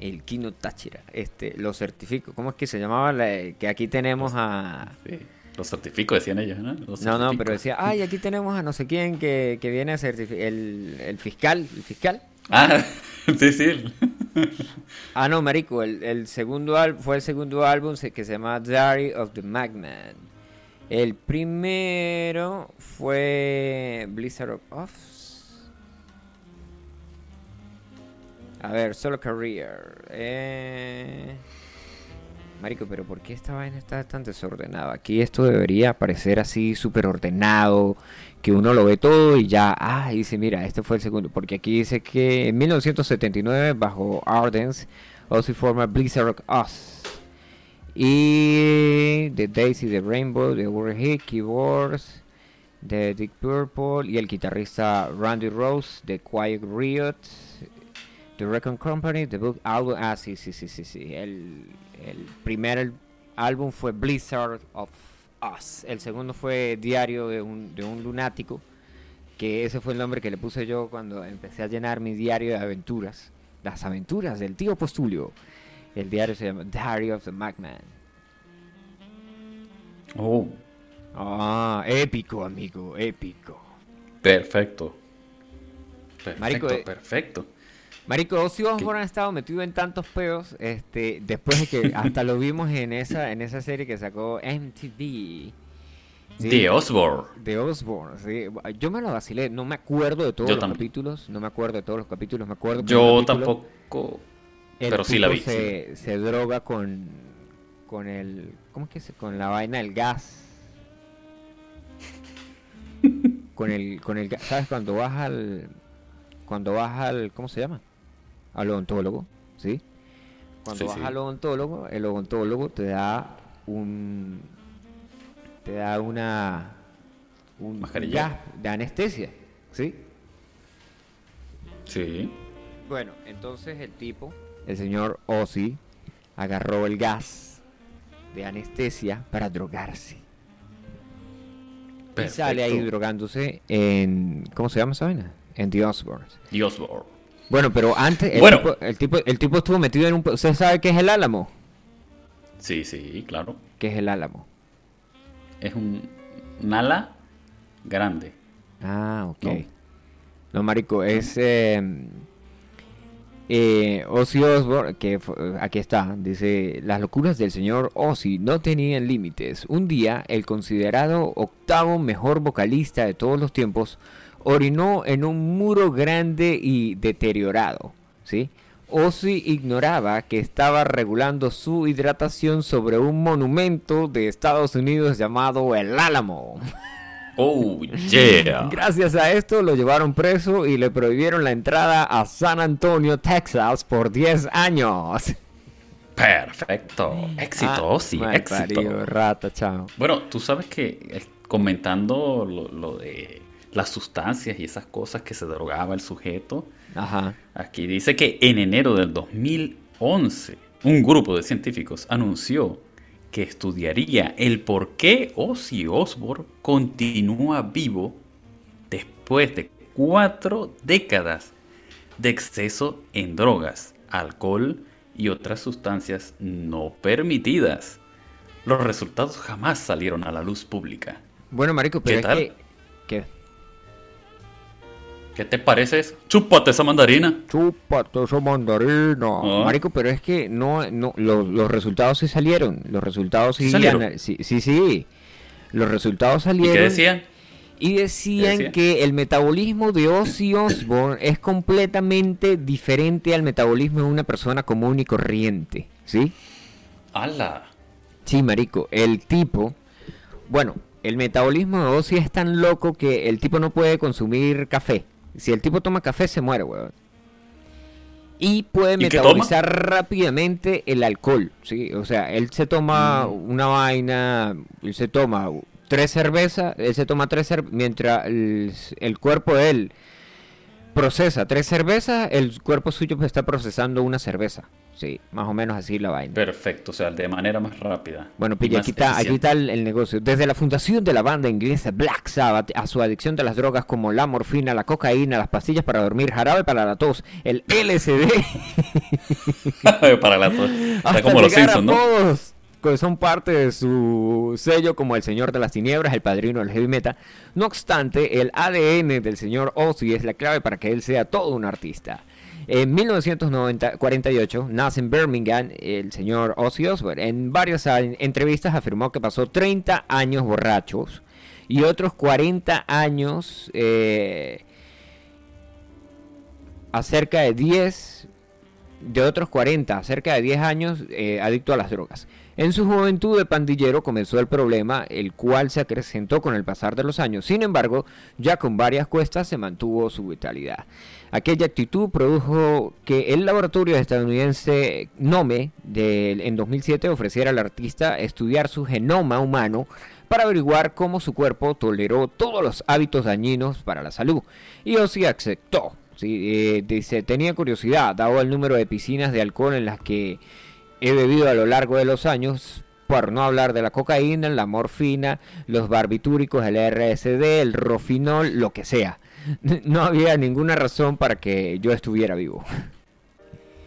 El Kino Táchira, este, lo certifico. ¿Cómo es que se llamaba? la- que aquí tenemos a... Sí, lo certifico, decían ellos, ¿no? No, no, pero decía, ay, aquí tenemos a no sé quién que, que viene a certificar, el, el fiscal, el fiscal. Ah, sí, sí. Ah, no, marico, el, el segundo álbum, fue el segundo álbum que se llama Diary of the Magman. El primero fue Blizzard of. A ver, Solo Career. Eh... Marico, pero ¿por qué esta vaina está tan desordenada? Aquí esto debería aparecer así súper ordenado, que uno lo ve todo y ya, ah, dice, mira, este fue el segundo, porque aquí dice que en 1979, bajo Ardens, Ozzy forma Blizzard of Oz. Y The Daisy, The Rainbow, The Overheat, Keyboards, The Dick Purple y el guitarrista Randy Rose, The Quiet Riot, The Record Company, The Book Album. Ah, sí, sí, sí, sí. El, el primer álbum fue Blizzard of Us. El segundo fue Diario de un, de un Lunático. Que ese fue el nombre que le puse yo cuando empecé a llenar mi diario de aventuras. Las aventuras del tío Postulio. El diario se llama Diary of the Magman. Oh, Ah, épico, amigo, épico. perfecto. Perfecto, Marico, eh, perfecto. Marico, Ozzy Osbourne ha estado metido en tantos peos, este, después de que hasta lo vimos en esa, en esa serie que sacó MTV. ¿sí? The Osborne. De Osbourne, sí. Yo me lo vacilé, no me acuerdo de todos Yo los capítulos, no me acuerdo de todos los capítulos, me acuerdo. Yo capítulo, tampoco. El pero sí la vi, sí Se, droga con, con el, ¿cómo es que se, con la vaina del gas? con el, con el, ¿sabes? Cuando vas al, cuando vas al, ¿cómo se llama? Al odontólogo, ¿sí? Cuando Sí, vas sí. al odontólogo, el odontólogo te da un, te da una, un Mascarilla. gas de anestesia, ¿sí? Sí. Bueno, entonces el tipo, el señor Ozzy, agarró el gas de anestesia para drogarse. Y sale ahí drogándose en. ¿Cómo se llama esa vaina? En The Osbournes. Dios, Lord. Bueno, pero antes. El, Bueno. tipo, el, tipo, el tipo estuvo metido en un. ¿Usted sabe qué es el álamo? Sí, sí, claro. ¿Qué es el álamo? Es un, un ala grande. Ah, ok. No. No, marico, es. Eh, eh, Ozzy Osbourne, que aquí está, dice: Las locuras del señor Ozzy no tenían límites. Un día, el considerado octavo mejor vocalista de todos los tiempos orinó en un muro grande y deteriorado. ¿sí? Ozzy ignoraba que estaba regulando su hidratación sobre un monumento de Estados Unidos llamado el Álamo. Oh, yeah. Gracias a esto lo llevaron preso y le prohibieron la entrada a San Antonio, Texas por 10 años. Perfecto. Éxito, Ah, sí, éxito. rata, chao. Bueno, tú sabes que eh, comentando lo, lo de las sustancias y esas cosas que se drogaba el sujeto, Ajá. aquí dice que en enero del 2011 un grupo de científicos anunció que estudiaría el por qué Ozzy Osbourne continúa vivo después de cuatro décadas de exceso en drogas, alcohol y otras sustancias no permitidas. Los resultados jamás salieron a la luz pública. Bueno, marico, pero ¿Qué es tal? que... ¿Qué te parece? eso? Chúpate esa mandarina. Chúpate esa mandarina. Ah. Marico, pero es que no, no, los, los resultados sí salieron. Los resultados sí, ¿Sí salieron? sí, sí, sí. Los resultados ¿Y salieron. qué decían? Y decían decía? que el metabolismo de Ozzy Osbourne es completamente diferente al metabolismo de una persona común y corriente, ¿sí? ¡Hala! Sí, marico, el tipo, bueno, el metabolismo de Ozzy es tan loco que el tipo no puede consumir café. Si el tipo toma café se muere, weón. Y puede ¿Y qué metabolizar rápidamente el alcohol, ¿sí? O sea, él se toma Mm. una vaina, él se toma tres cervezas, él se toma tres cervezas, mientras el, el cuerpo de él procesa tres cervezas, el cuerpo suyo pues, está procesando una cerveza. Sí, más o menos así la vaina. Perfecto, o sea, de manera más rápida. Bueno, pilla, más aquí está, aquí está el, el negocio. Desde la fundación de la banda inglesa Black Sabbath a su adicción de las drogas como la morfina, la cocaína, las pastillas para dormir, jarabe para la tos, el LSD, Para la tos. Está hasta como los Simpsons, ¿no? apodos que son parte de su sello como el Señor de las Tinieblas, el padrino del heavy metal. No obstante, el ADN del señor Ozzy es la clave para que él sea todo un artista. En 1948 nace en Birmingham el señor Ozzy Osbourne. En varias entrevistas afirmó que pasó 30 años borrachos y otros 40 años eh, acerca de 10 de otros 40, cerca de 10 años eh, adicto a las drogas. En su juventud de pandillero comenzó el problema, el cual se acrecentó con el pasar de los años. Sin embargo, ya con varias cuestas se mantuvo su vitalidad. Aquella actitud produjo que el laboratorio estadounidense Nome de- en 2007 ofreciera al artista estudiar su genoma humano para averiguar cómo su cuerpo toleró todos los hábitos dañinos para la salud. Y Ozzy aceptó. Sí, eh, dice, tenía curiosidad, dado el número de piscinas de alcohol en las que he bebido a lo largo de los años, por no hablar de la cocaína, la morfina, los barbitúricos, el RSD, el rofinol, lo que sea. No había ninguna razón para que yo estuviera vivo.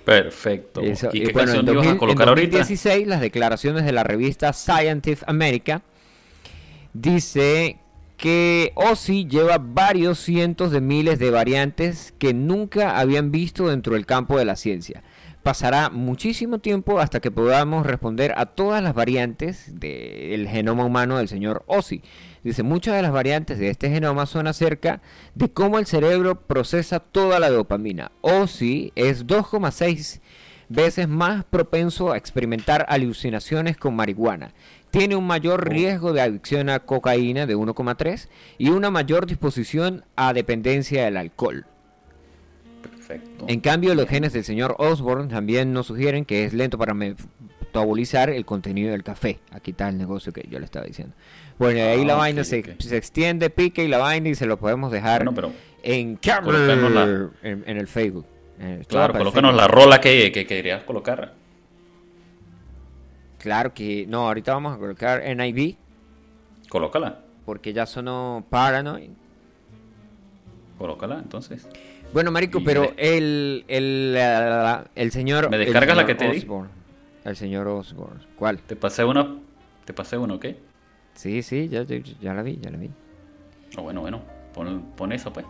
Perfecto. Eso, ¿Y y qué bueno, en canción ibas 2000 a colocar en ahorita? 2016, las declaraciones de la revista Scientific America dice que Ozzy lleva varios cientos de miles de variantes que nunca habían visto dentro del campo de la ciencia. Pasará muchísimo tiempo hasta que podamos responder a todas las variantes del genoma humano del señor Ozzy. Dice, muchas de las variantes de este genoma son acerca de cómo el cerebro procesa toda la dopamina. Ozzy es 2,6 veces más propenso a experimentar alucinaciones con marihuana. Tiene un mayor riesgo de adicción a cocaína de 1,3 y una mayor disposición a dependencia del alcohol. Perfecto. En cambio, los genes del señor Osborne también nos sugieren que es lento para metabolizar el contenido del café. Aquí está el negocio que yo le estaba diciendo. Bueno, y ahí Ah, la ok, vaina se, se extiende, pique y la vaina y se lo podemos dejar Bueno, pero en la- en, en el Facebook. Eh, claro, colócanos la rola que, que querías colocar. Claro que no, ahorita vamos a colocar NIV Colócala. porque ya sonó Paranoid. Colócala, entonces. Bueno, marico, pero el, el, el señor... ¿Me descargas la que te di? Osborne. El señor Osborne. ¿Cuál? Te pasé una. Te pasé una, ¿ok? Sí, sí, ya, ya, ya la vi, ya la vi. Ah, bueno, bueno. Pon, pon eso, pues.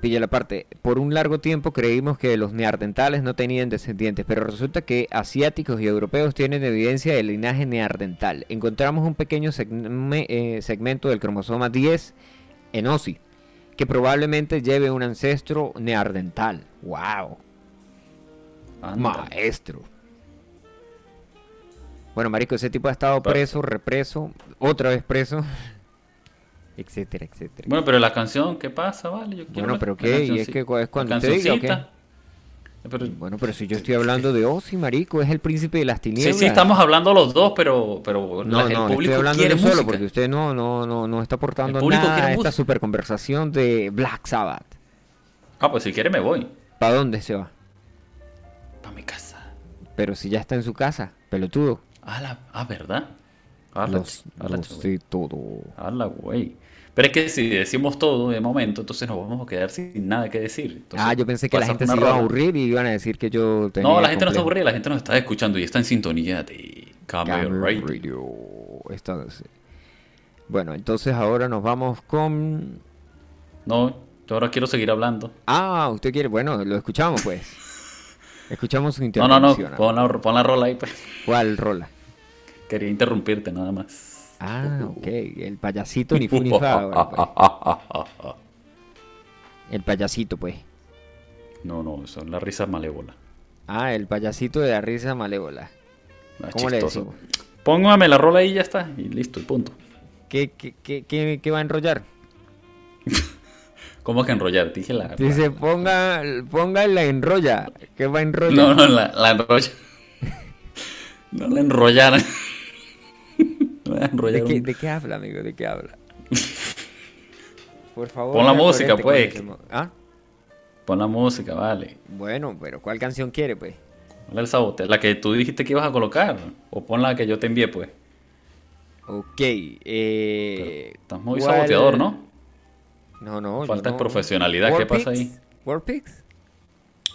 Pilla la parte. Por un largo tiempo creímos que los neandertales no tenían descendientes, pero resulta que asiáticos y europeos tienen evidencia del linaje neandertal. Encontramos un pequeño segme- eh, segmento del cromosoma 10 en OSI, que probablemente lleve un ancestro neandertal. ¡Wow! Anda. Maestro. Bueno, marico, ese tipo ha estado preso, represo, otra vez preso, etcétera, etcétera. Bueno, pero la canción, ¿qué pasa? Vale, yo quiero Bueno, pero ¿qué? Y es que es cuando te diga, ¿o qué? cancioncita. Pero- Bueno, pero si yo estoy hablando de Ozzy, marico, es el príncipe de las sí, tinieblas. sí, estamos hablando los dos, pero, pero No, la- el no, público estoy hablando quiere solo porque usted no, no, no, no está aportando nada a esta música. super conversación de Black Sabbath. Ah, pues si quiere me voy. ¿Para dónde se va? Para mi casa. Pero si ya está en su casa, pelotudo. Ah, la, ah ¿verdad? Ah, la, Los, ah, la- lo sé todo. ah, la güey. Pero es que si decimos todo de momento, entonces nos vamos a quedar sin nada que decir. Entonces, ah, yo pensé que la gente se iba a aburrir y iban a decir que yo tenía No, la gente no está aburrida, la gente nos está escuchando y está en sintonía de Camel Camel Radio. Radio. Bueno, entonces ahora nos vamos con... No, yo ahora quiero seguir hablando. Ah, usted quiere... Bueno, lo escuchamos pues. Escuchamos su No, no, no, intervención. pon la, pon la rola ahí, pues. ¿Cuál rola? Quería interrumpirte nada más. Ah, ok. El payasito ni fu ni fa. pues. El payasito, pues. No, no, es la risa malévola. Ah, el payasito de la risa malévola. Ah, ¿Cómo le chistoso. decimos? Póngame la rola ahí y ya está. Y listo, y punto. ¿Qué, qué, qué, qué, qué va a enrollar? ¿Cómo que enrollar? Dije la. Dice, ponga, ponga la enrolla. ¿Qué va a enrollar? No, no, la, la enrolla. No la ¿De qué, ¿De qué habla, amigo? ¿De qué habla? Por favor. Pon la música, pues. ¿Ah? Pon la música, vale. Bueno, pero ¿cuál canción quiere, pues? El sabote. La que tú dijiste que ibas a colocar. O pon la que yo te envié, pues. Ok. Eh, Estás muy ¿cuál- saboteador, ¿no? No, no. Falta no. profesionalidad, ¿qué pasa ahí? ¿Warpix?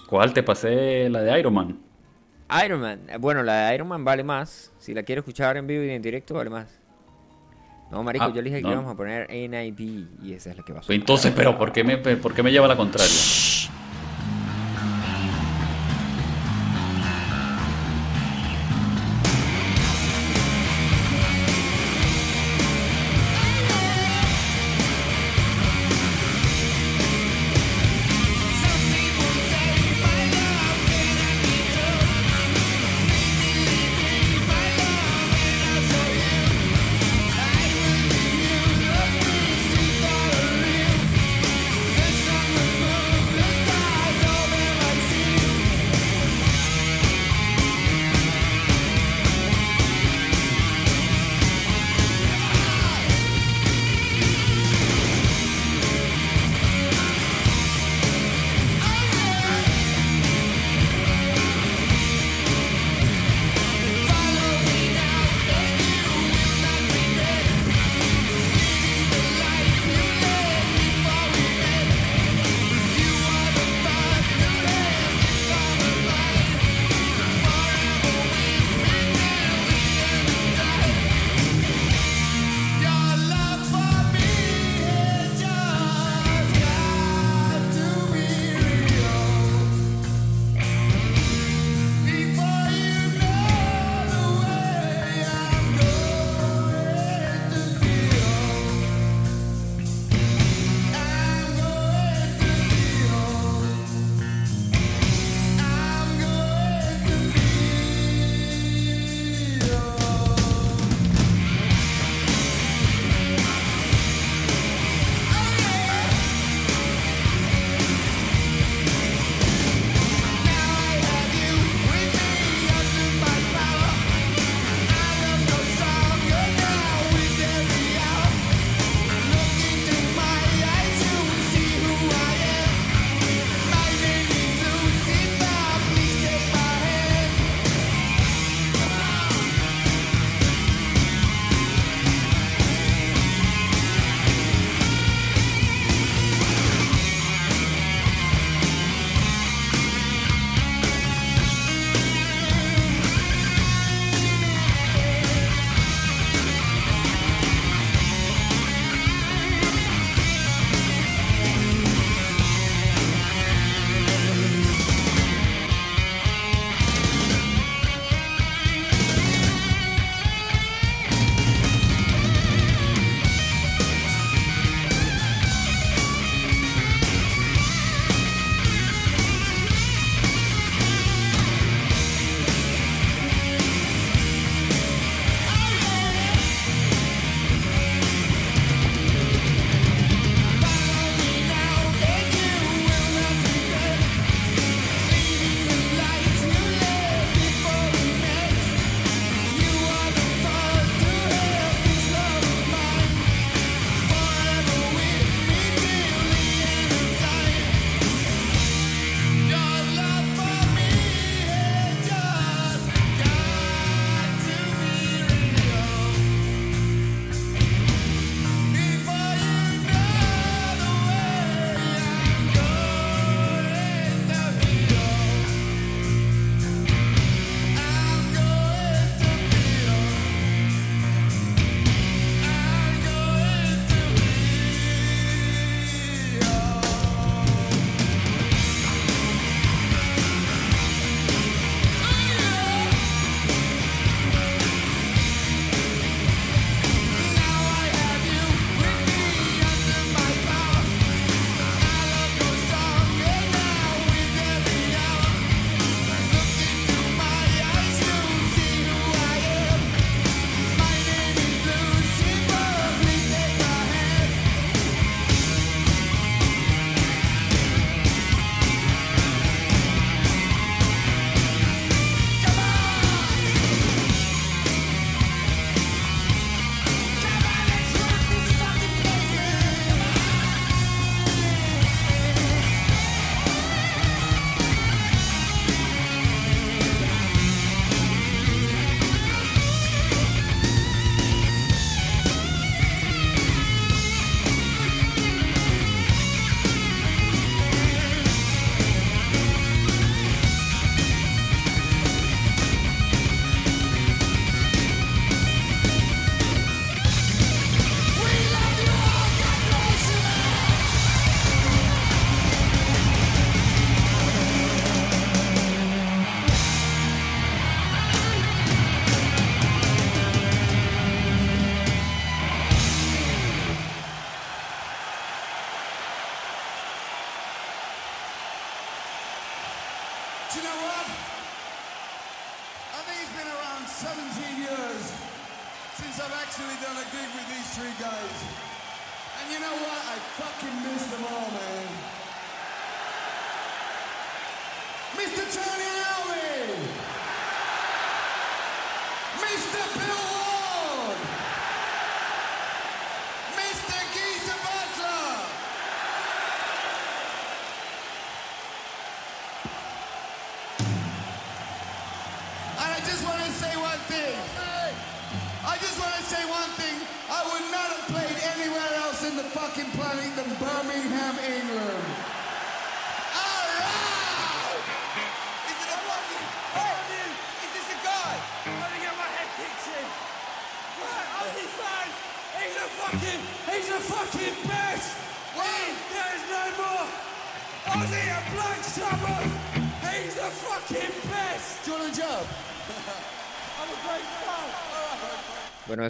¿Cuál te pasé? La de Iron Man. Iron Man. Eh, Bueno, la de Iron Man vale más. Si la quiero escuchar en vivo y en directo, vale más. No, marico, Ah, yo le dije que no. íbamos a poner NIB y esa es la que va a Pues. Entonces, pero ¿por qué me, por qué me lleva la contraria?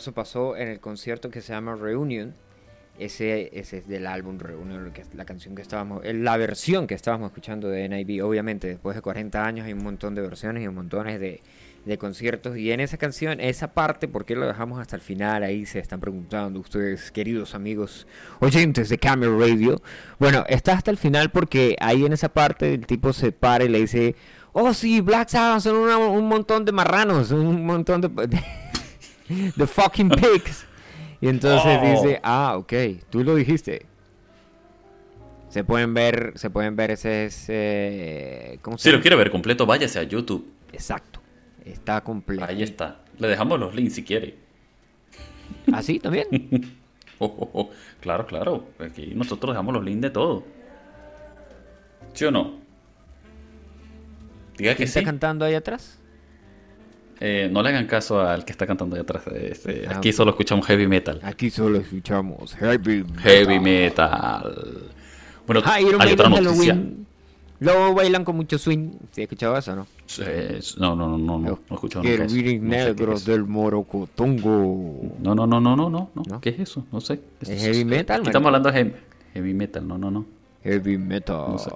Eso pasó en el concierto que se llama Reunion. Ese, ese es del álbum Reunion, la canción que estábamos, eh, la versión que estábamos escuchando de NIB. Obviamente, después de 40 años hay un montón de versiones y un montón de, de conciertos. Y en esa canción, esa parte, ¿por qué lo dejamos hasta el final? Ahí se están preguntando ustedes, queridos amigos oyentes de Camera Radio. Bueno, está hasta el final porque ahí en esa parte el tipo se para y le dice, oh sí, Black Sabbath son una- un montón de marranos, un montón de... de fucking pigs. Y entonces Oh. dice, ah, ok, tú lo dijiste. Se pueden ver, se pueden ver ese, ese ¿cómo se Si lo quiere ver completo, váyase a YouTube. Exacto. Está completo. Ahí está. Le dejamos los links si quiere. ¿Así también? Oh, oh, oh. Claro, claro. Aquí nosotros dejamos los links de todo. ¿Sí o no? Diga que ¿Quién está sí. cantando ahí atrás? Eh, no le hagan caso al que está cantando ahí atrás. Este, Ah, aquí solo escuchamos heavy metal. Aquí solo escuchamos heavy Heavy metal. Bueno, Iron hay otra noticia. Luego bailan con mucho swing. ¿Sí escuchado eso no? Eh, no, no, no, no, no, no nunca eso. No qué es del Morocotongo. No, no, no, no, no, no, no. ¿Qué es eso? No sé. ¿Es heavy metal, Aquí estamos hablando de heavy, heavy metal. No, no, no. Heavy metal. No sé.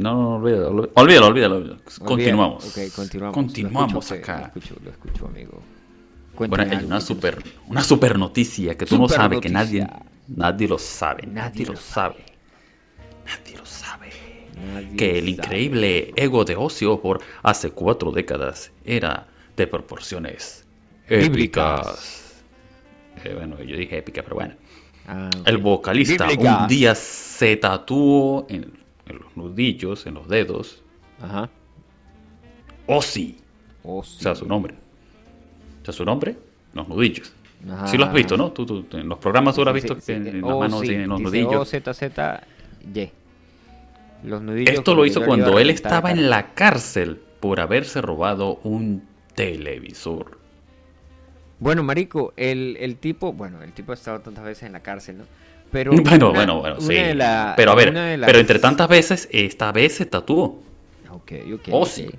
No, no, olvídalo, olvídalo, olvídalo. Continuamos. Continuamos. Continuamos Lo escucho, acá. Lo escucho, lo escucho, amigo. Bueno, Cuéntame hay algo una que super, una super noticia que tú no Super sabes, que noticia. nadie, nadie lo sabe. Nadie lo sabe. Nadie lo sabe. nadie Que el sabe. increíble ego de Ocio por hace cuatro décadas era de proporciones épicas. Eh, bueno, yo dije épica, pero bueno. Ah, ok. El vocalista Bíblicas. un día se tatuó en, en los nudillos, en los dedos, Ajá. Ozzy. Oh, O sea, su nombre. O sea, su nombre, los nudillos. Ajá. Sí lo has visto, ¿no? Tú, tú- en los programas tú lo has visto sí, que en, en las Oh, manos tienen los Dice nudillos. O, Z, Z, Y. Los nudillos. Esto lo hizo cuando él estaba en la cárcel por haberse robado un televisor. Bueno, marico, el, el tipo, bueno, el tipo ha estado tantas veces en la cárcel, ¿no? Pero Bueno, una- bueno, bueno, sí. la- pero a ver, las- pero entre tantas veces, esta vez se tatuó. Ok, ok. Ozzy. ok,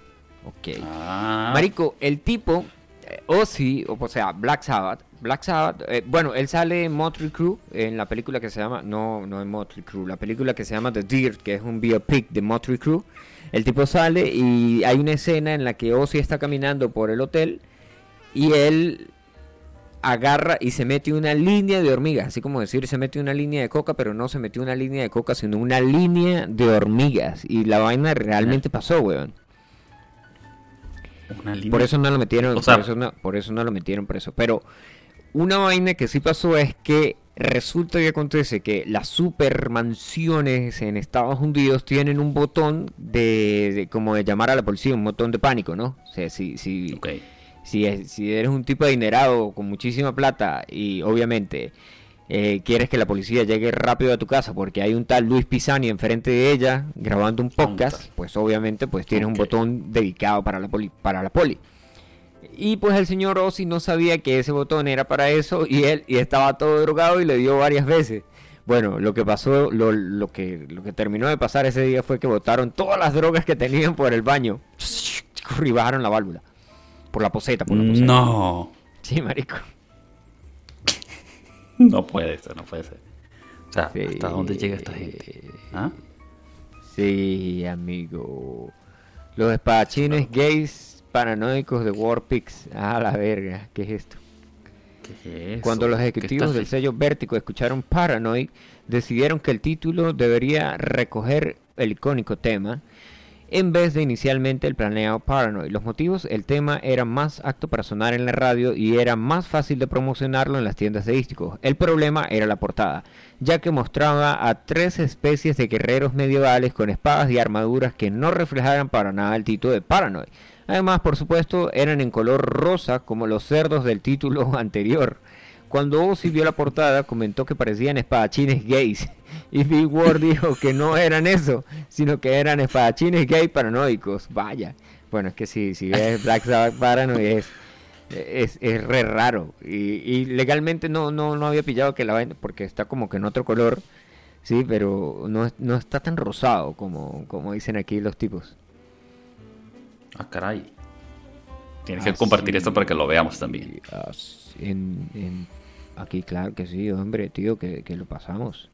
ok. Ah, Marico, el tipo, eh, Ozzy, o, o sea, Black Sabbath, Black Sabbath, eh, bueno, él sale en Motley Crue en la película que se llama, no, no en Motley Crue, la película que se llama The Dirt, que es un biopic de Motley Crue. El tipo sale y hay una escena en la que Ozzy está caminando por el hotel y él agarra y se mete una línea de hormigas, así como decir se mete una línea de coca, pero no se metió una línea de coca, sino una línea de hormigas. Y la vaina realmente pasó, weón. una línea. Por eso no lo metieron, O sea- por, eso no, por eso no lo metieron preso. Pero una vaina que sí pasó es que resulta y acontece que las supermansiones en Estados Unidos tienen un botón de, de- como de llamar a la policía, un botón de pánico, ¿no? O sea, si, si, Ok. Si, es- si eres un tipo adinerado con muchísima plata y obviamente eh, quieres que la policía llegue rápido a tu casa porque hay un tal Luis Pisani enfrente de ella grabando un podcast, pues obviamente pues tienes un botón dedicado para la poli. Para la poli. Y pues el señor Ozzy no sabía que ese botón era para eso y él y estaba todo drogado y le dio varias veces. Bueno, lo que pasó, lo, lo que, lo que terminó de pasar ese día fue que botaron todas las drogas que tenían por el baño y bajaron la válvula. Por la poseta, por la poseta. No, Sí, marico. no puede ser, no puede ser. O sea, Sí. ¿hasta dónde llega esta gente? ¿Ah? Sí, amigo. Los espadachines gays paranoicos de Warpix. Ah, la verga, ¿qué es esto? ¿Qué es eso? Cuando los ¿Qué ejecutivos del sello Vértigo escucharon Paranoid, decidieron que el título debería recoger el icónico tema en vez de inicialmente el planeado Paranoid. Los motivos, el tema era más apto para sonar en la radio y era más fácil de promocionarlo en las tiendas de discos. El problema era la portada, ya que mostraba a tres especies de guerreros medievales con espadas y armaduras que no reflejaran para nada el título de Paranoid. Además, por supuesto, eran en color rosa como los cerdos del título anterior. Cuando Ozzy vio la portada, comentó que parecían espadachines gays. Y Big Ward dijo que no eran eso, sino que eran espadachines gay paranoicos. Vaya. Bueno, es que si, si ves Black Sabbath Paranoid es, es, es re raro. Y, y legalmente no, no, no había pillado que la vaina, porque está como que en otro color. Sí, pero no, no está tan rosado como, como dicen aquí los tipos. Ah, caray. Tienes Ah, que compartir sí. esto para que lo veamos también. Y, ah, s- en, en- aquí, claro que sí, hombre, tío, que, que lo pasamos.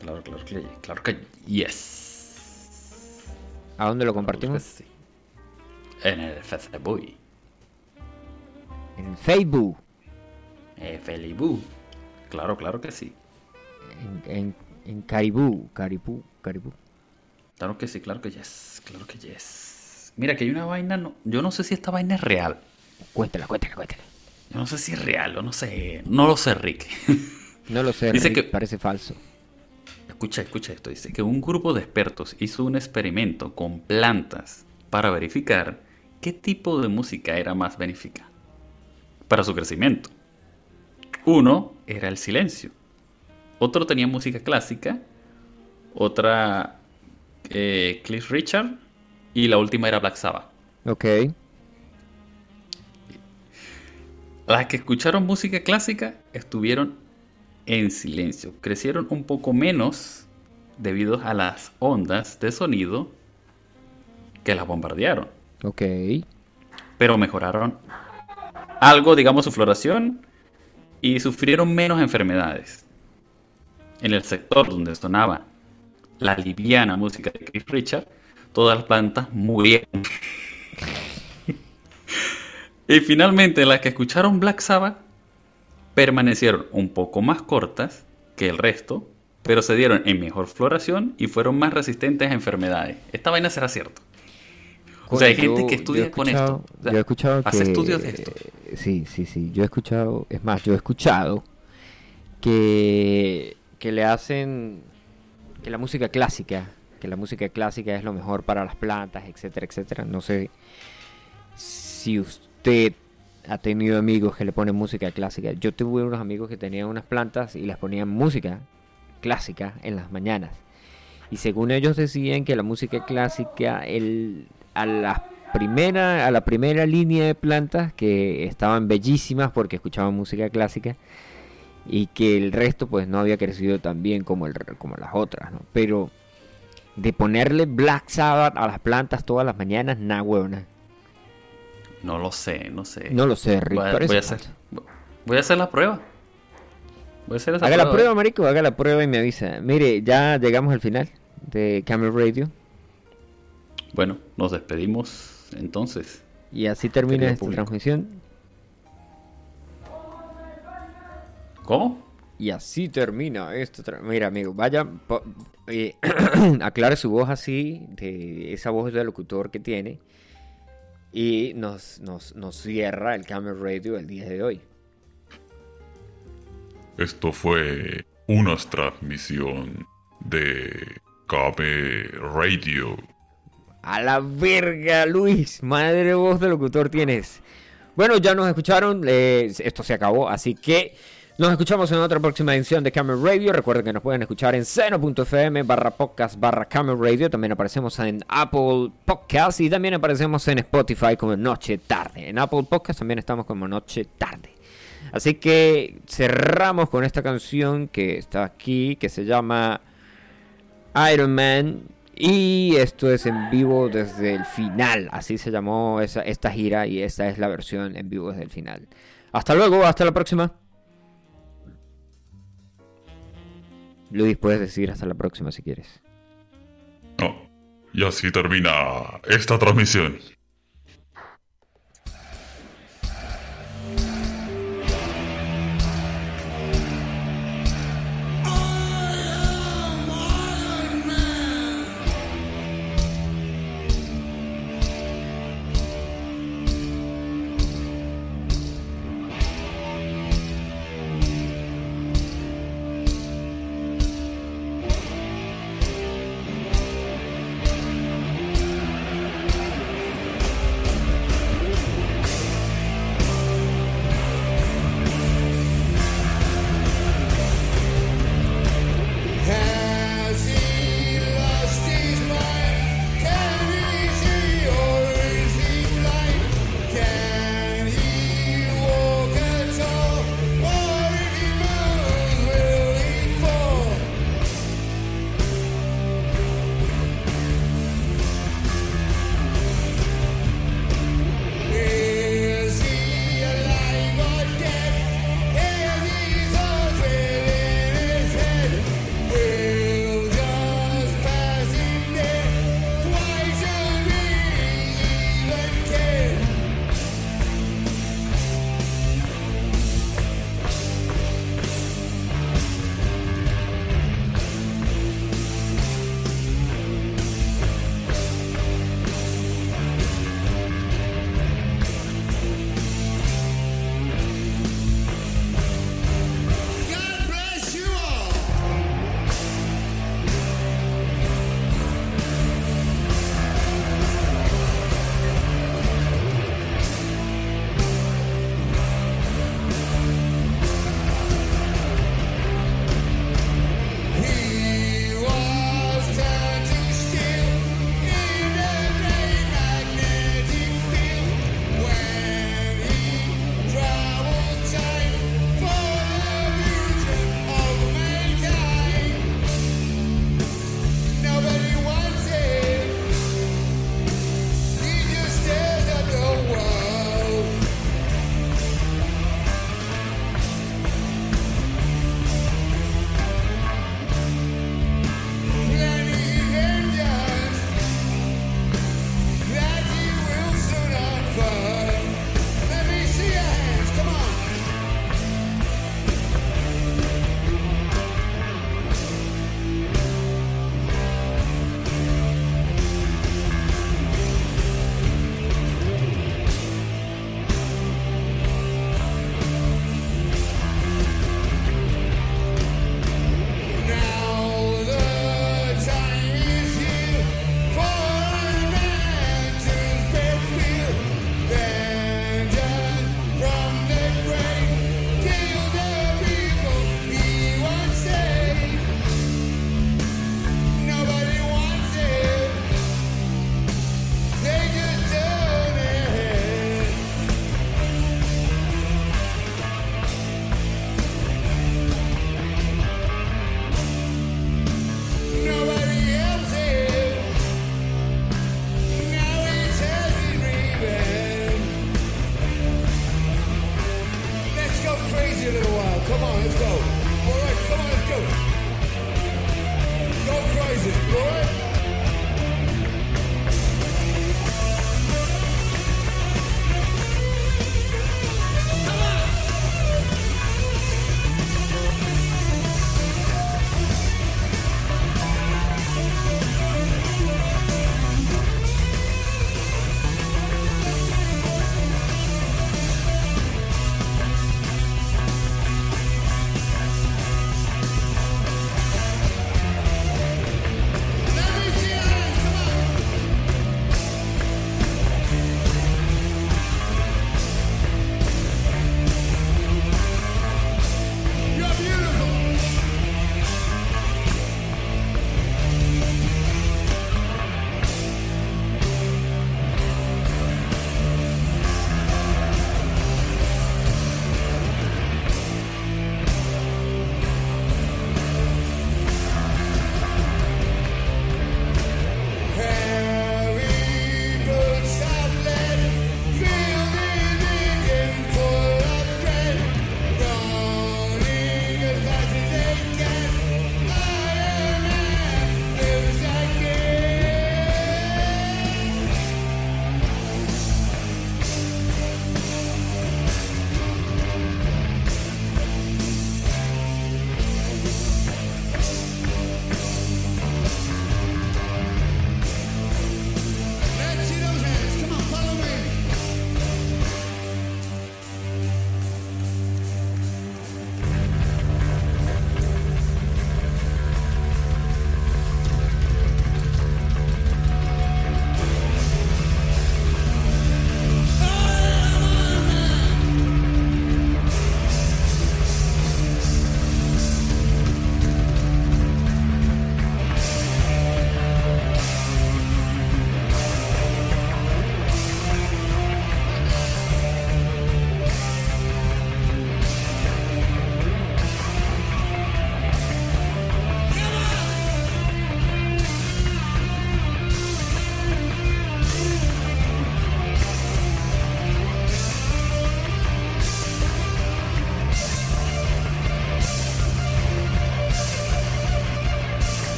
Claro, claro que, claro que yes. ¿A dónde lo Claro compartimos? sí. En el Facebook. En Facebook. Eh, Facebook. Claro, claro que sí. En, en, en Caribú, Caribú, Caribú. Claro que sí, claro que yes. Claro que yes. Mira que hay una vaina, no, yo no sé si esta vaina es real. Cuéntala, cuéntala, cuéntala. Yo no sé si es real o no sé. No lo sé, Rick. No lo sé, Dice Rick, que- parece falso. Escucha, escucha esto. Dice que un grupo de expertos hizo un experimento con plantas para verificar qué tipo de música era más benéfica para su crecimiento. Uno era el silencio. Otro tenía música clásica. Otra eh, Cliff Richard. Y la última era Black Sabbath. Ok. Las que escucharon música clásica estuvieron en silencio. Crecieron un poco menos debido a las ondas de sonido que las bombardearon. Ok. Pero mejoraron algo, digamos, su floración y sufrieron menos enfermedades. En el sector donde sonaba la liviana música de Chris Richard, todas las plantas murieron. y finalmente las que escucharon Black Sabbath permanecieron un poco más cortas que el resto, pero se dieron en mejor floración y fueron más resistentes a enfermedades. Esta vaina será cierto. O sea, hay gente que estudia con esto. O sea, yo he escuchado hace que... estudios de esto. Sí, sí, sí. Yo he escuchado... Es más, yo he escuchado que, que le hacen... Que la música clásica... Que la música clásica es lo mejor para las plantas, etcétera, etcétera. No sé si usted ha tenido amigos que le ponen música clásica. Yo tuve unos amigos que tenían unas plantas y les ponían música clásica en las mañanas. Y según ellos decían que la música clásica, el, a la primera, a la primera línea de plantas que estaban bellísimas porque escuchaban música clásica y que el resto pues no había crecido tan bien como, el, como las otras, ¿no? Pero de ponerle Black Sabbath a las plantas todas las mañanas, nah, huevona. No lo sé, no sé. No lo sé, Rick. Voy a, parece voy a hacer, voy a hacer la prueba. Voy a hacer esa Haga la prueba. prueba, marico, haga la prueba y me avisa. Mire, ya llegamos al final de Camel Radio Bueno, nos despedimos entonces. y así termina esta público. transmisión. ¿Cómo? Y así termina esto. Mira, amigo, vaya, eh, aclare su voz así, de esa voz de locutor que tiene, y nos, nos, nos cierra el Camel Radio el día de hoy. Esto fue una transmisión de Cabe Radio. A la verga, Luis, madre voz de locutor tienes. Bueno, ya nos escucharon, eh, esto se acabó, así que nos escuchamos en otra próxima edición de Camel Radio. Recuerden que nos pueden escuchar en seno.fm barra podcast barra Camel Radio. También aparecemos en Apple Podcast y también aparecemos en Spotify como Noche Tarde. En Apple Podcast también estamos como Noche Tarde. Así que cerramos con esta canción que está aquí, que se llama Iron Man. Y esto es en vivo desde el final. Así se llamó esa, esta gira y esta es la versión en vivo desde el final. Hasta luego, hasta la próxima. Luis, puedes decir hasta la próxima si quieres. No. Y así termina esta transmisión.